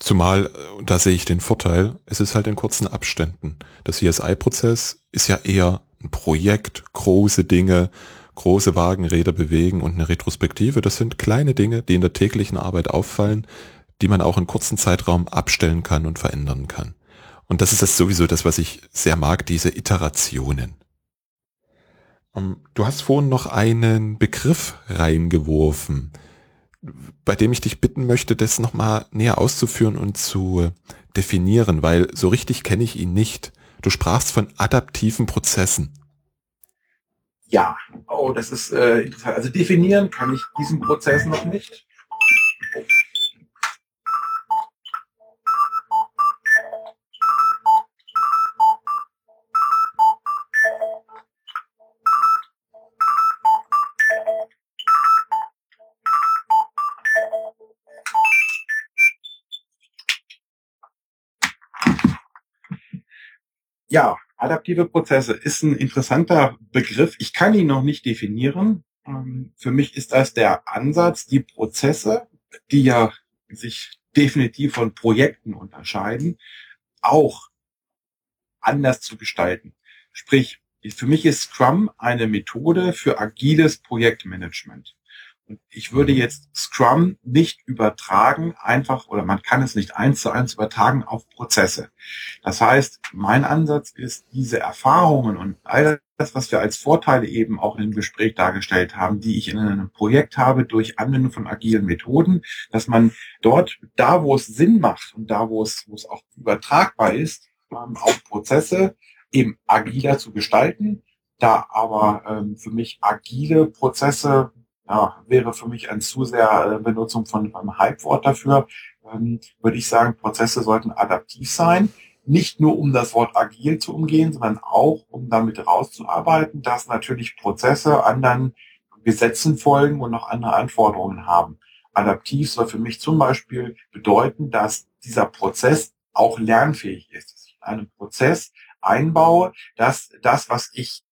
Zumal, da sehe ich den Vorteil, es ist halt in kurzen Abständen. Der CSI-Prozess ist ja eher ein Projekt, große Dinge, große Wagenräder bewegen und eine Retrospektive. Das sind kleine Dinge, die in der täglichen Arbeit auffallen, die man auch in kurzen Zeitraum abstellen kann und verändern kann. Und das ist das sowieso das, was ich sehr mag, diese Iterationen. Ähm, du hast vorhin noch einen Begriff reingeworfen bei dem ich dich bitten möchte, das nochmal näher auszuführen und zu definieren, weil so richtig kenne ich ihn nicht. Du sprachst von adaptiven Prozessen. Ja, oh, das ist äh, interessant. Also definieren kann ich diesen Prozess noch nicht. Ja, adaptive Prozesse ist ein interessanter Begriff. Ich kann ihn noch nicht definieren. Ähm, für mich ist das der Ansatz, die Prozesse, die ja sich definitiv von Projekten unterscheiden, auch anders zu gestalten. Sprich, für mich ist Scrum eine Methode für agiles Projektmanagement. Ich würde jetzt Scrum nicht übertragen, einfach, oder man kann es nicht eins zu eins übertragen auf Prozesse. Das heißt, mein Ansatz ist, diese Erfahrungen und all das, was wir als Vorteile eben auch im Gespräch dargestellt haben, die ich in einem Projekt habe durch Anwendung von agilen Methoden, dass man dort, da wo es Sinn macht und da wo es, wo es auch übertragbar ist, auf Prozesse eben agiler zu gestalten, da aber ähm, für mich agile Prozesse ja, wäre für mich ein zu sehr äh, Benutzung von einem Hype-Wort dafür, ähm, würde ich sagen, Prozesse sollten adaptiv sein. Nicht nur um das Wort agil zu umgehen, sondern auch um damit rauszuarbeiten, dass natürlich Prozesse anderen Gesetzen folgen und noch andere Anforderungen haben. Adaptiv soll für mich zum Beispiel bedeuten, dass dieser Prozess auch lernfähig ist. Dass ich in Prozess einbaue, dass das, was ich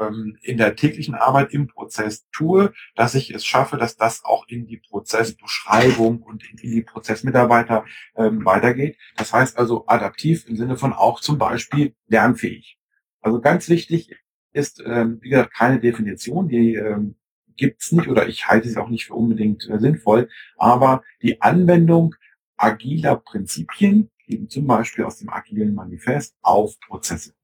ähm, in der täglichen Arbeit im Prozess tue, dass ich es schaffe, dass das auch in die Prozessbeschreibung und in die Prozessmitarbeiter ähm, weitergeht. Das heißt also adaptiv im Sinne von auch zum Beispiel lernfähig. Also ganz wichtig ist, ähm, wie gesagt, keine Definition, die ähm, gibt's nicht oder ich halte sie auch nicht für unbedingt äh, sinnvoll, aber die Anwendung agiler Prinzipien, eben zum Beispiel aus dem agilen Manifest, auf Prozesse.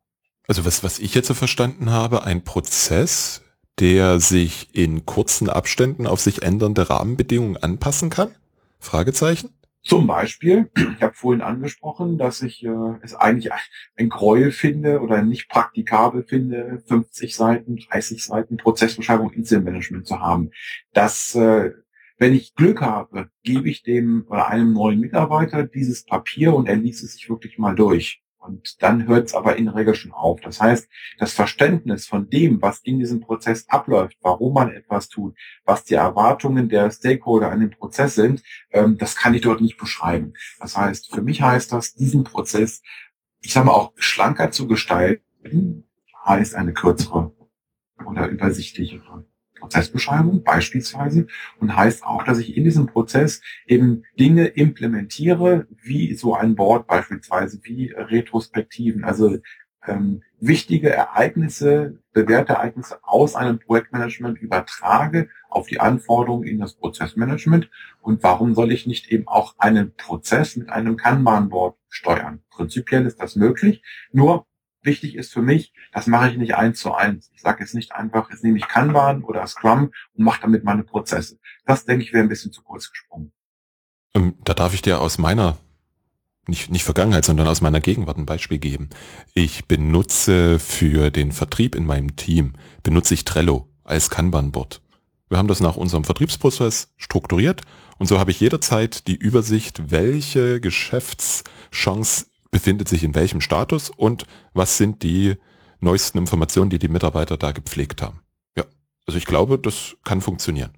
Also was, was ich jetzt so verstanden habe, ein Prozess, der sich in kurzen Abständen auf sich ändernde Rahmenbedingungen anpassen kann? Fragezeichen? Zum Beispiel, ich habe vorhin angesprochen, dass ich äh, es eigentlich ein Gräuel finde oder nicht praktikabel finde, 50 Seiten, 30 Seiten Prozessbeschreibung Incident-Management zu haben. Das, äh, wenn ich Glück habe, gebe ich dem oder einem neuen Mitarbeiter dieses Papier und er liest es sich wirklich mal durch. Und dann hört es aber in der Regel schon auf. Das heißt, das Verständnis von dem, was in diesem Prozess abläuft, warum man etwas tut, was die Erwartungen der Stakeholder an den Prozess sind, ähm, das kann ich dort nicht beschreiben. Das heißt, für mich heißt das, diesen Prozess, ich sage mal auch schlanker zu gestalten, heißt eine kürzere oder übersichtlichere Prozessbeschreibung beispielsweise und heißt auch, dass ich in diesem Prozess eben Dinge implementiere, wie so ein Board beispielsweise, wie Retrospektiven, also ähm, wichtige Ereignisse, bewährte Ereignisse aus einem Projektmanagement übertrage auf die Anforderungen in das Prozessmanagement. Und warum soll ich nicht eben auch einen Prozess mit einem Kanban-Board steuern? Prinzipiell ist das möglich, nur wichtig ist für mich, das mache ich nicht eins zu eins. Ich sage jetzt nicht einfach, jetzt nehme ich Kanban oder Scrum und mache damit meine Prozesse. Das, denke ich, wäre ein bisschen zu kurz gesprungen. Ähm, da darf ich dir aus meiner, nicht, nicht Vergangenheit, sondern aus meiner Gegenwart ein Beispiel geben. Ich benutze für den Vertrieb in meinem Team, benutze ich Trello als Kanban-Board. Wir haben das nach unserem Vertriebsprozess strukturiert und so habe ich jederzeit die Übersicht, welche Geschäftschance befindet sich in welchem Status und was sind die neuesten Informationen, die die Mitarbeiter da gepflegt haben. Ja, also ich glaube, das kann funktionieren.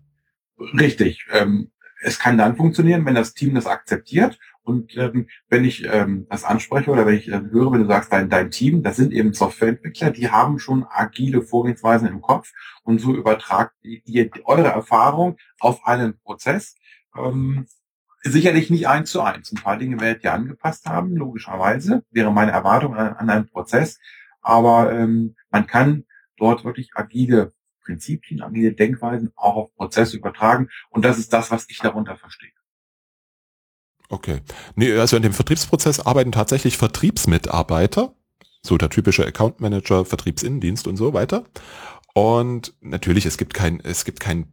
Richtig. Ähm, es kann dann funktionieren, wenn das Team das akzeptiert und ähm, wenn ich ähm, das anspreche oder wenn ich äh, höre, wenn du sagst, dein, dein Team, das sind eben Softwareentwickler, die haben schon agile Vorgehensweisen im Kopf und so übertragt ihr eure Erfahrung auf einen Prozess. Ähm, sicherlich nicht eins zu eins. Ein paar Dinge werdet ihr angepasst haben, logischerweise, wäre meine Erwartung an, an einen Prozess. Aber ähm, man kann dort wirklich agile Prinzipien, agile Denkweisen auch auf Prozesse übertragen. Und das ist das, was ich darunter verstehe. Okay. Nee, also in dem Vertriebsprozess arbeiten tatsächlich Vertriebsmitarbeiter, so der typische Account Manager, Vertriebsinnendienst und so weiter. Und natürlich, es gibt kein, es gibt kein,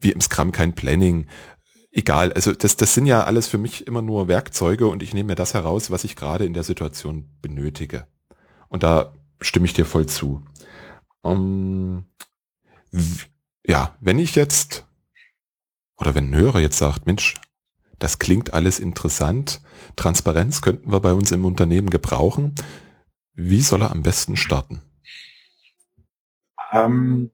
wie im Scrum kein Planning, egal. Also das, das sind ja alles für mich immer nur Werkzeuge und ich nehme mir das heraus, was ich gerade in der Situation benötige. Und da stimme ich dir voll zu. Um, ja, wenn ich jetzt oder wenn ein Hörer jetzt sagt, Mensch, das klingt alles interessant, Transparenz könnten wir bei uns im Unternehmen gebrauchen. Wie soll er am besten starten? Ähm,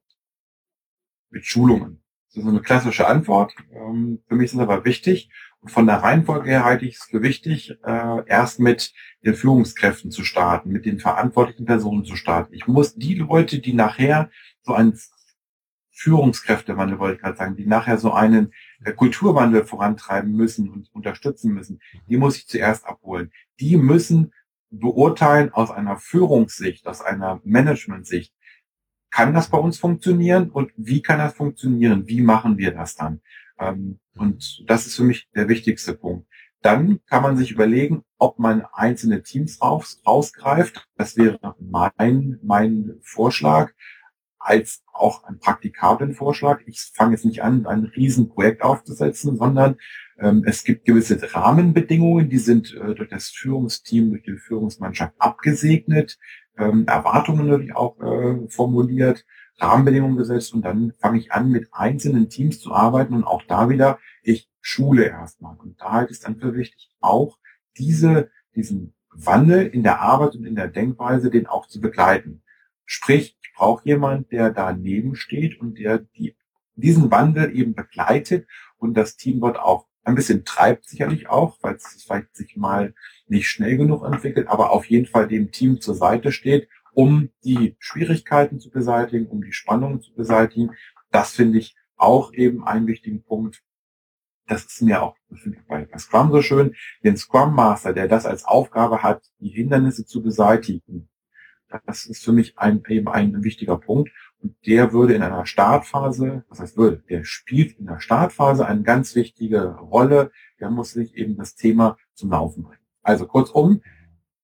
mit Schulungen. Das ist eine klassische Antwort. Ähm, für mich ist es aber wichtig. Und von der Reihenfolge her halte ich es für wichtig, äh, erst mit den Führungskräften zu starten, mit den verantwortlichen Personen zu starten. Ich muss die Leute, die nachher so einen Führungskräftewandel, wollte ich gerade sagen, die nachher so einen äh, Kulturwandel vorantreiben müssen und unterstützen müssen, die muss ich zuerst abholen. Die müssen beurteilen aus einer Führungssicht, aus einer Management-Sicht, kann das bei uns funktionieren und wie kann das funktionieren? Wie machen wir das dann? Ähm, und das ist für mich der wichtigste Punkt. Dann kann man sich überlegen, ob man einzelne Teams raus, rausgreift. Das wäre mein, mein Vorschlag als auch ein praktikablen Vorschlag. Ich fange jetzt nicht an, ein Riesenprojekt aufzusetzen, sondern ähm, es gibt gewisse Rahmenbedingungen, die sind äh, durch das Führungsteam, durch die Führungsmannschaft abgesegnet ähm, Erwartungen natürlich auch äh, formuliert, Rahmenbedingungen gesetzt und dann fange ich an, mit einzelnen Teams zu arbeiten und auch da wieder, ich schule erstmal. Und da ist dann für wichtig, auch diese, diesen Wandel in der Arbeit und in der Denkweise, den auch zu begleiten. Sprich, ich brauche jemand, der daneben steht und der die, diesen Wandel eben begleitet und das Team dort auch ein bisschen treibt sicherlich auch, weil es vielleicht sich mal nicht schnell genug entwickelt, aber auf jeden Fall dem Team zur Seite steht, um die Schwierigkeiten zu beseitigen, um die Spannungen zu beseitigen. Das finde ich auch eben einen wichtigen Punkt. Das ist mir auch bei Scrum so schön, den Scrum Master, der das als Aufgabe hat, die Hindernisse zu beseitigen. Das ist für mich ein, eben ein wichtiger Punkt. Der würde in einer Startphase, was heißt würde, der spielt in der Startphase eine ganz wichtige Rolle. Der muss sich eben das Thema zum Laufen bringen. Also kurzum,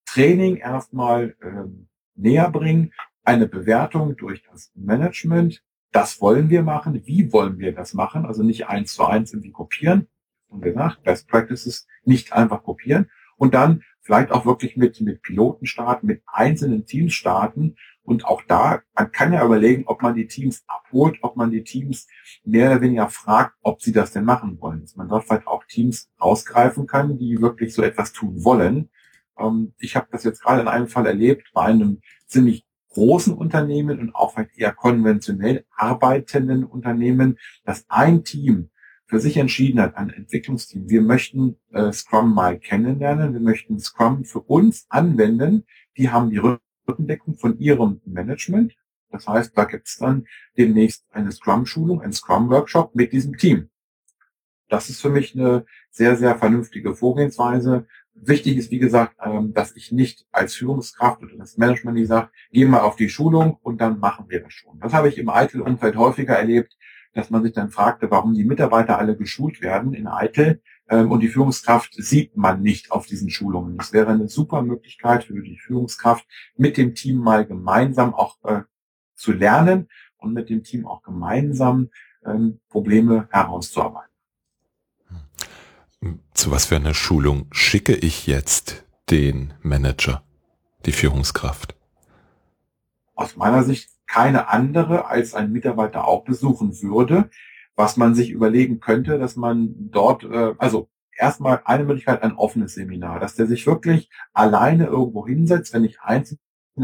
Training erstmal ähm, näher bringen, eine Bewertung durch das Management. Das wollen wir machen. Wie wollen wir das machen? Also nicht eins zu eins irgendwie kopieren. Und gesagt, Best Practices nicht einfach kopieren. Und dann vielleicht auch wirklich mit, mit Piloten starten, mit einzelnen Teams starten und auch da, man kann ja überlegen, ob man die Teams abholt, ob man die Teams mehr oder weniger fragt, ob sie das denn machen wollen. Man dort vielleicht auch Teams rausgreifen kann, die wirklich so etwas tun wollen. Ähm, ich habe das jetzt gerade in einem Fall erlebt, bei einem ziemlich großen Unternehmen und auch vielleicht eher konventionell arbeitenden Unternehmen, dass ein Team für sich entschieden hat, ein Entwicklungsteam, wir möchten äh, Scrum mal kennenlernen, wir möchten Scrum für uns anwenden, die haben die Rückendeckung von ihrem Management. Das heißt, da gibt es dann demnächst eine Scrum-Schulung, ein Scrum-Workshop mit diesem Team. Das ist für mich eine sehr, sehr vernünftige Vorgehensweise. Wichtig ist, wie gesagt, ähm, dass ich nicht als Führungskraft oder das Management nicht sage, geh mal auf die Schulung und dann machen wir das schon. Das habe ich im Eitel-Umfeld häufiger erlebt, dass man sich dann fragte, warum die Mitarbeiter alle geschult werden in Eitel. Ähm, und die Führungskraft sieht man nicht auf diesen Schulungen. Das wäre eine super Möglichkeit für die Führungskraft, mit dem Team mal gemeinsam auch äh, zu lernen und mit dem Team auch gemeinsam ähm, Probleme herauszuarbeiten. Zu was für einer Schulung schicke ich jetzt den Manager, die Führungskraft? Aus meiner Sicht keine andere, als ein Mitarbeiter auch besuchen würde, was man sich überlegen könnte, dass man dort, äh, also erstmal eine Möglichkeit, ein offenes Seminar, dass der sich wirklich alleine irgendwo hinsetzt, wenn ich einzelne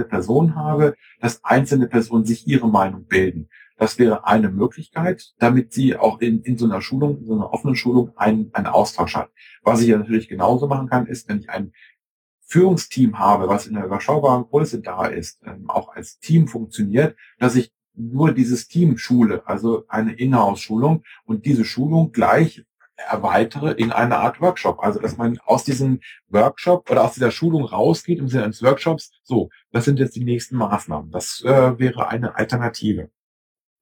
Personen habe, dass einzelne Personen sich ihre Meinung bilden. Das wäre eine Möglichkeit, damit sie auch in, in so einer Schulung, in so einer offenen Schulung einen, einen Austausch hat. Was ich ja natürlich genauso machen kann, ist, wenn ich ein Führungsteam habe, was in einer überschaubaren Größe da ist, ähm, auch als Team funktioniert, dass ich nur dieses Team schule, also eine Inhouse-Schulung und diese Schulung gleich erweitere in eine Art Workshop. Also dass man aus diesem Workshop oder aus dieser Schulung rausgeht im Sinne eines Workshops, so, das sind jetzt die nächsten Maßnahmen. Das äh, wäre eine Alternative.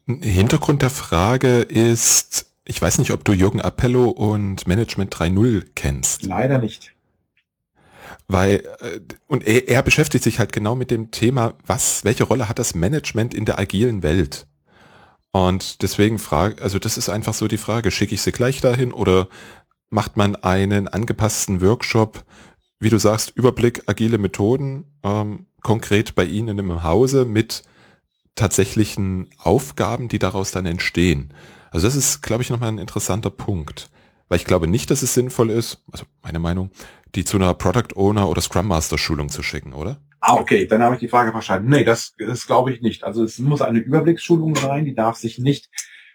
Hintergrund der Frage ist, ich weiß nicht, ob du Jürgen Appello und Management 3.0 kennst. Leider nicht. Weil, äh, und er, er beschäftigt sich halt genau mit dem Thema, was, welche Rolle hat das Management in der agilen Welt? Und deswegen frage, also das ist einfach so die Frage, schicke ich sie gleich dahin oder macht man einen angepassten Workshop, wie du sagst, Überblick, agile Methoden, ähm, konkret bei Ihnen im Hause mit tatsächlichen Aufgaben, die daraus dann entstehen. Also das ist, glaube ich, nochmal ein interessanter Punkt. Weil ich glaube nicht, dass es sinnvoll ist, also meine Meinung, die zu einer Product Owner oder Scrum Master Schulung zu schicken, oder? Ah, okay, dann habe ich die Frage verstanden. Nee, das, das glaube ich nicht. Also es muss eine Überblicksschulung sein, die darf sich nicht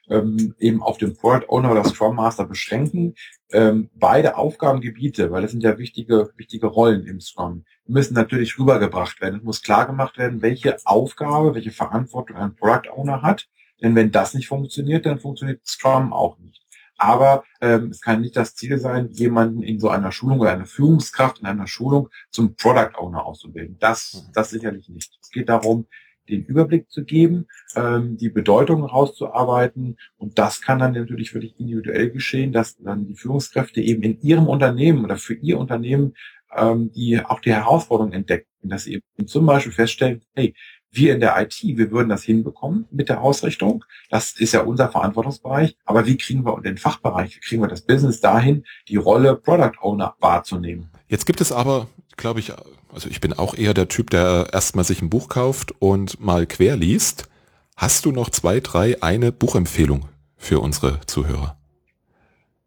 ähm, eben auf den Product Owner oder Scrum Master beschränken. Ähm, beide Aufgabengebiete, weil das sind ja wichtige, wichtige Rollen im Scrum, müssen natürlich rübergebracht werden. Es muss klar gemacht werden, welche Aufgabe, welche Verantwortung ein Product Owner hat. Denn wenn das nicht funktioniert, dann funktioniert Scrum auch nicht. Aber ähm, es kann nicht das Ziel sein, jemanden in so einer Schulung oder einer Führungskraft in einer Schulung zum Product Owner auszubilden. Das, mhm. das sicherlich nicht. Es geht darum, den Überblick zu geben, ähm, die Bedeutung herauszuarbeiten. Und das kann dann natürlich wirklich individuell geschehen, dass dann die Führungskräfte eben in ihrem Unternehmen oder für ihr Unternehmen ähm, die auch die Herausforderungen entdecken, dass sie eben zum Beispiel feststellen, hey, wir in der IT, wir würden das hinbekommen mit der Ausrichtung. Das ist ja unser Verantwortungsbereich. Aber wie kriegen wir den Fachbereich, wie kriegen wir das Business dahin, die Rolle Product Owner wahrzunehmen? Jetzt gibt es aber, glaube ich, also ich bin auch eher der Typ, der erstmal sich ein Buch kauft und mal quer liest. Hast du noch zwei, drei, eine Buchempfehlung für unsere Zuhörer?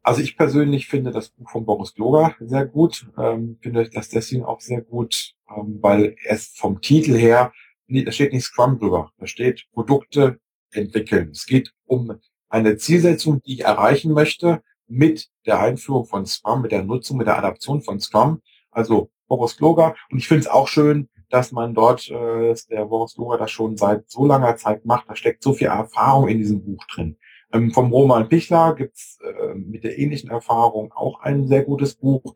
Also ich persönlich finde das Buch von Boris Gloger sehr gut, ähm, finde das deswegen auch sehr gut, ähm, weil es vom Titel her, nee, da steht nicht Scrum drüber, da steht Produkte entwickeln. Es geht um eine Zielsetzung, die ich erreichen möchte mit der Einführung von Scrum, mit der Nutzung, mit der Adaption von Scrum. Also Boris Gloger. Und ich finde es auch schön, dass man dort, äh, der Boris Gloger das schon seit so langer Zeit macht. Da steckt so viel Erfahrung in diesem Buch drin. Ähm, vom Roman Pichler gibt's äh, mit der ähnlichen Erfahrung auch ein sehr gutes Buch.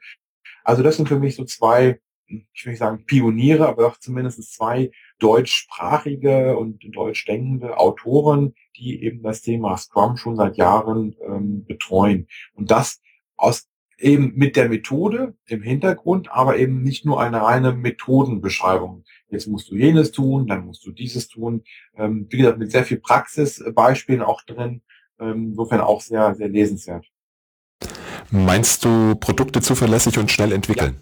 Also das sind für mich so zwei, ich will nicht sagen Pioniere, aber auch zumindest zwei deutschsprachige und deutsch denkende Autoren, die eben das Thema Scrum schon seit Jahren ähm, betreuen. Und das aus eben mit der Methode im Hintergrund, aber eben nicht nur eine reine Methodenbeschreibung. Jetzt musst du jenes tun, dann musst du dieses tun. Ähm, wie gesagt, mit sehr viel Praxisbeispielen auch drin. Ähm, insofern auch sehr, sehr lesenswert. Meinst du Produkte zuverlässig und schnell entwickeln?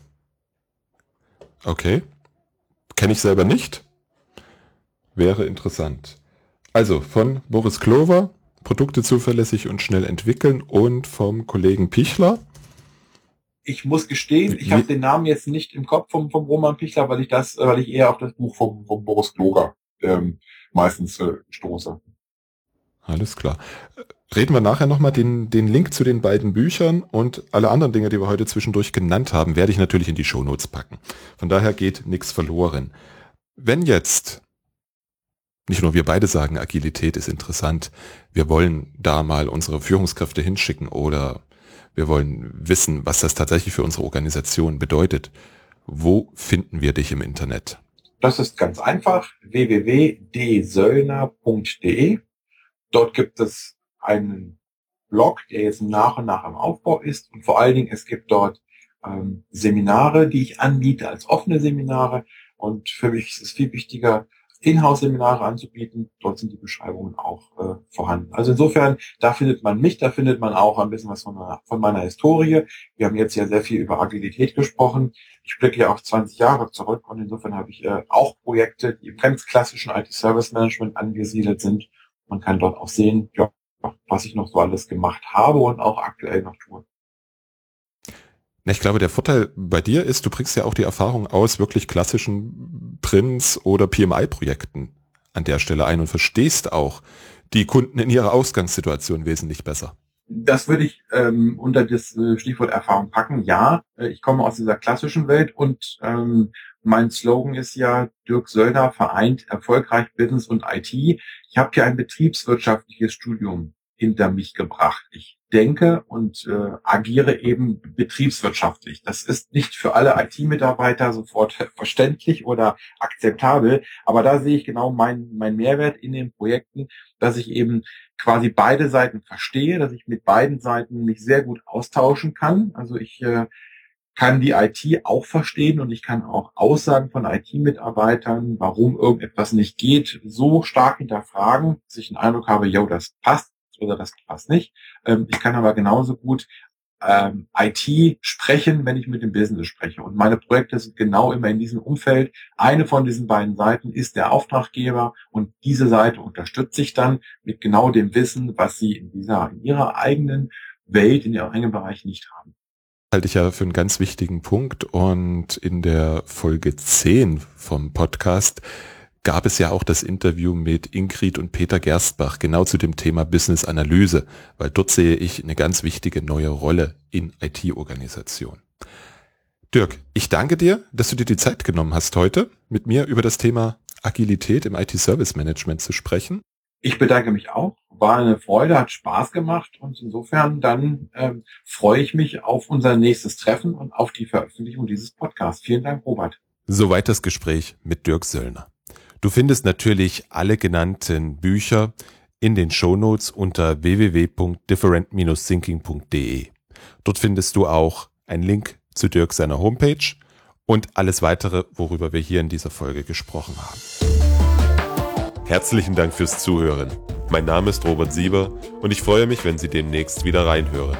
Ja. Okay. Kenne ich selber nicht. Wäre interessant. Also von Boris Klover, Produkte zuverlässig und schnell entwickeln und vom Kollegen Pichler. Ich muss gestehen, ich habe den Namen jetzt nicht im Kopf vom, vom Roman Pichler, weil ich das, weil ich eher auf das Buch vom, vom Boris Kloger ähm, meistens äh, stoße. Alles klar. Reden wir nachher nochmal den, den Link zu den beiden Büchern und alle anderen Dinge, die wir heute zwischendurch genannt haben, werde ich natürlich in die Shownotes packen. Von daher geht nichts verloren. Wenn jetzt nicht nur wir beide sagen, Agilität ist interessant, wir wollen da mal unsere Führungskräfte hinschicken oder wir wollen wissen, was das tatsächlich für unsere Organisation bedeutet. Wo finden wir dich im Internet? Das ist ganz einfach www.dsöllner.de Dort gibt es einen Blog, der jetzt nach und nach im Aufbau ist. Und vor allen Dingen, es gibt dort ähm, Seminare, die ich anbiete als offene Seminare. Und für mich ist es viel wichtiger, Inhouse-Seminare anzubieten. Dort sind die Beschreibungen auch äh, vorhanden. Also insofern, da findet man mich, da findet man auch ein bisschen was von meiner, von meiner Historie. Wir haben jetzt ja sehr viel über Agilität gesprochen. Ich blicke ja auf 20 Jahre zurück und insofern habe ich äh, auch Projekte, die im ganz klassischen IT-Service-Management angesiedelt sind. Man kann dort auch sehen, ja, was ich noch so alles gemacht habe und auch aktuell noch tue. Ich glaube, der Vorteil bei dir ist, du bringst ja auch die Erfahrung aus wirklich klassischen Prints- oder PMI-Projekten an der Stelle ein und verstehst auch die Kunden in ihrer Ausgangssituation wesentlich besser. Das würde ich ähm, unter das äh, Stichwort Erfahrung packen. Ja, äh, ich komme aus dieser klassischen Welt und ähm, mein Slogan ist ja, Dirk Söllner vereint erfolgreich Business und IT. Ich habe hier ein betriebswirtschaftliches Studium hinter mich gebracht. Ich denke und äh, agiere eben betriebswirtschaftlich. Das ist nicht für alle IT-Mitarbeiter sofort verständlich oder akzeptabel, aber da sehe ich genau meinen mein Mehrwert in den Projekten, dass ich eben quasi beide Seiten verstehe, dass ich mit beiden Seiten mich sehr gut austauschen kann. Also ich äh, kann die IT auch verstehen und ich kann auch Aussagen von IT-Mitarbeitern, warum irgendetwas nicht geht, so stark hinterfragen, dass ich den Eindruck habe, yo, das oder das passt nicht. Ähm, ich kann aber genauso gut ähm, IT sprechen, wenn ich mit dem Business spreche. Und meine Projekte sind genau immer in diesem Umfeld. Eine von diesen beiden Seiten ist der Auftraggeber und diese Seite unterstützt sich dann mit genau dem Wissen, was sie in dieser, in ihrer eigenen Welt, in ihrem eigenen Bereich nicht haben halte ich ja für einen ganz wichtigen Punkt und in der Folge 10 vom Podcast gab es ja auch das Interview mit Ingrid und Peter Gerstbach genau zu dem Thema Business Analyse, weil dort sehe ich eine ganz wichtige neue Rolle in IT-Organisation. Dirk, ich danke dir, dass du dir die Zeit genommen hast, heute mit mir über das Thema Agilität im IT-Service Management zu sprechen. Ich bedanke mich auch. War eine Freude, hat Spaß gemacht und insofern dann ähm, freue ich mich auf unser nächstes Treffen und auf die Veröffentlichung dieses Podcasts. Vielen Dank, Robert. Soweit das Gespräch mit Dirk Söllner. Du findest natürlich alle genannten Bücher in den Shownotes unter www.different-thinking.de. Dort findest du auch einen Link zu Dirk seiner Homepage und alles weitere, worüber wir hier in dieser Folge gesprochen haben. Herzlichen Dank fürs Zuhören. Mein Name ist Robert Sieber und ich freue mich, wenn Sie demnächst wieder reinhören.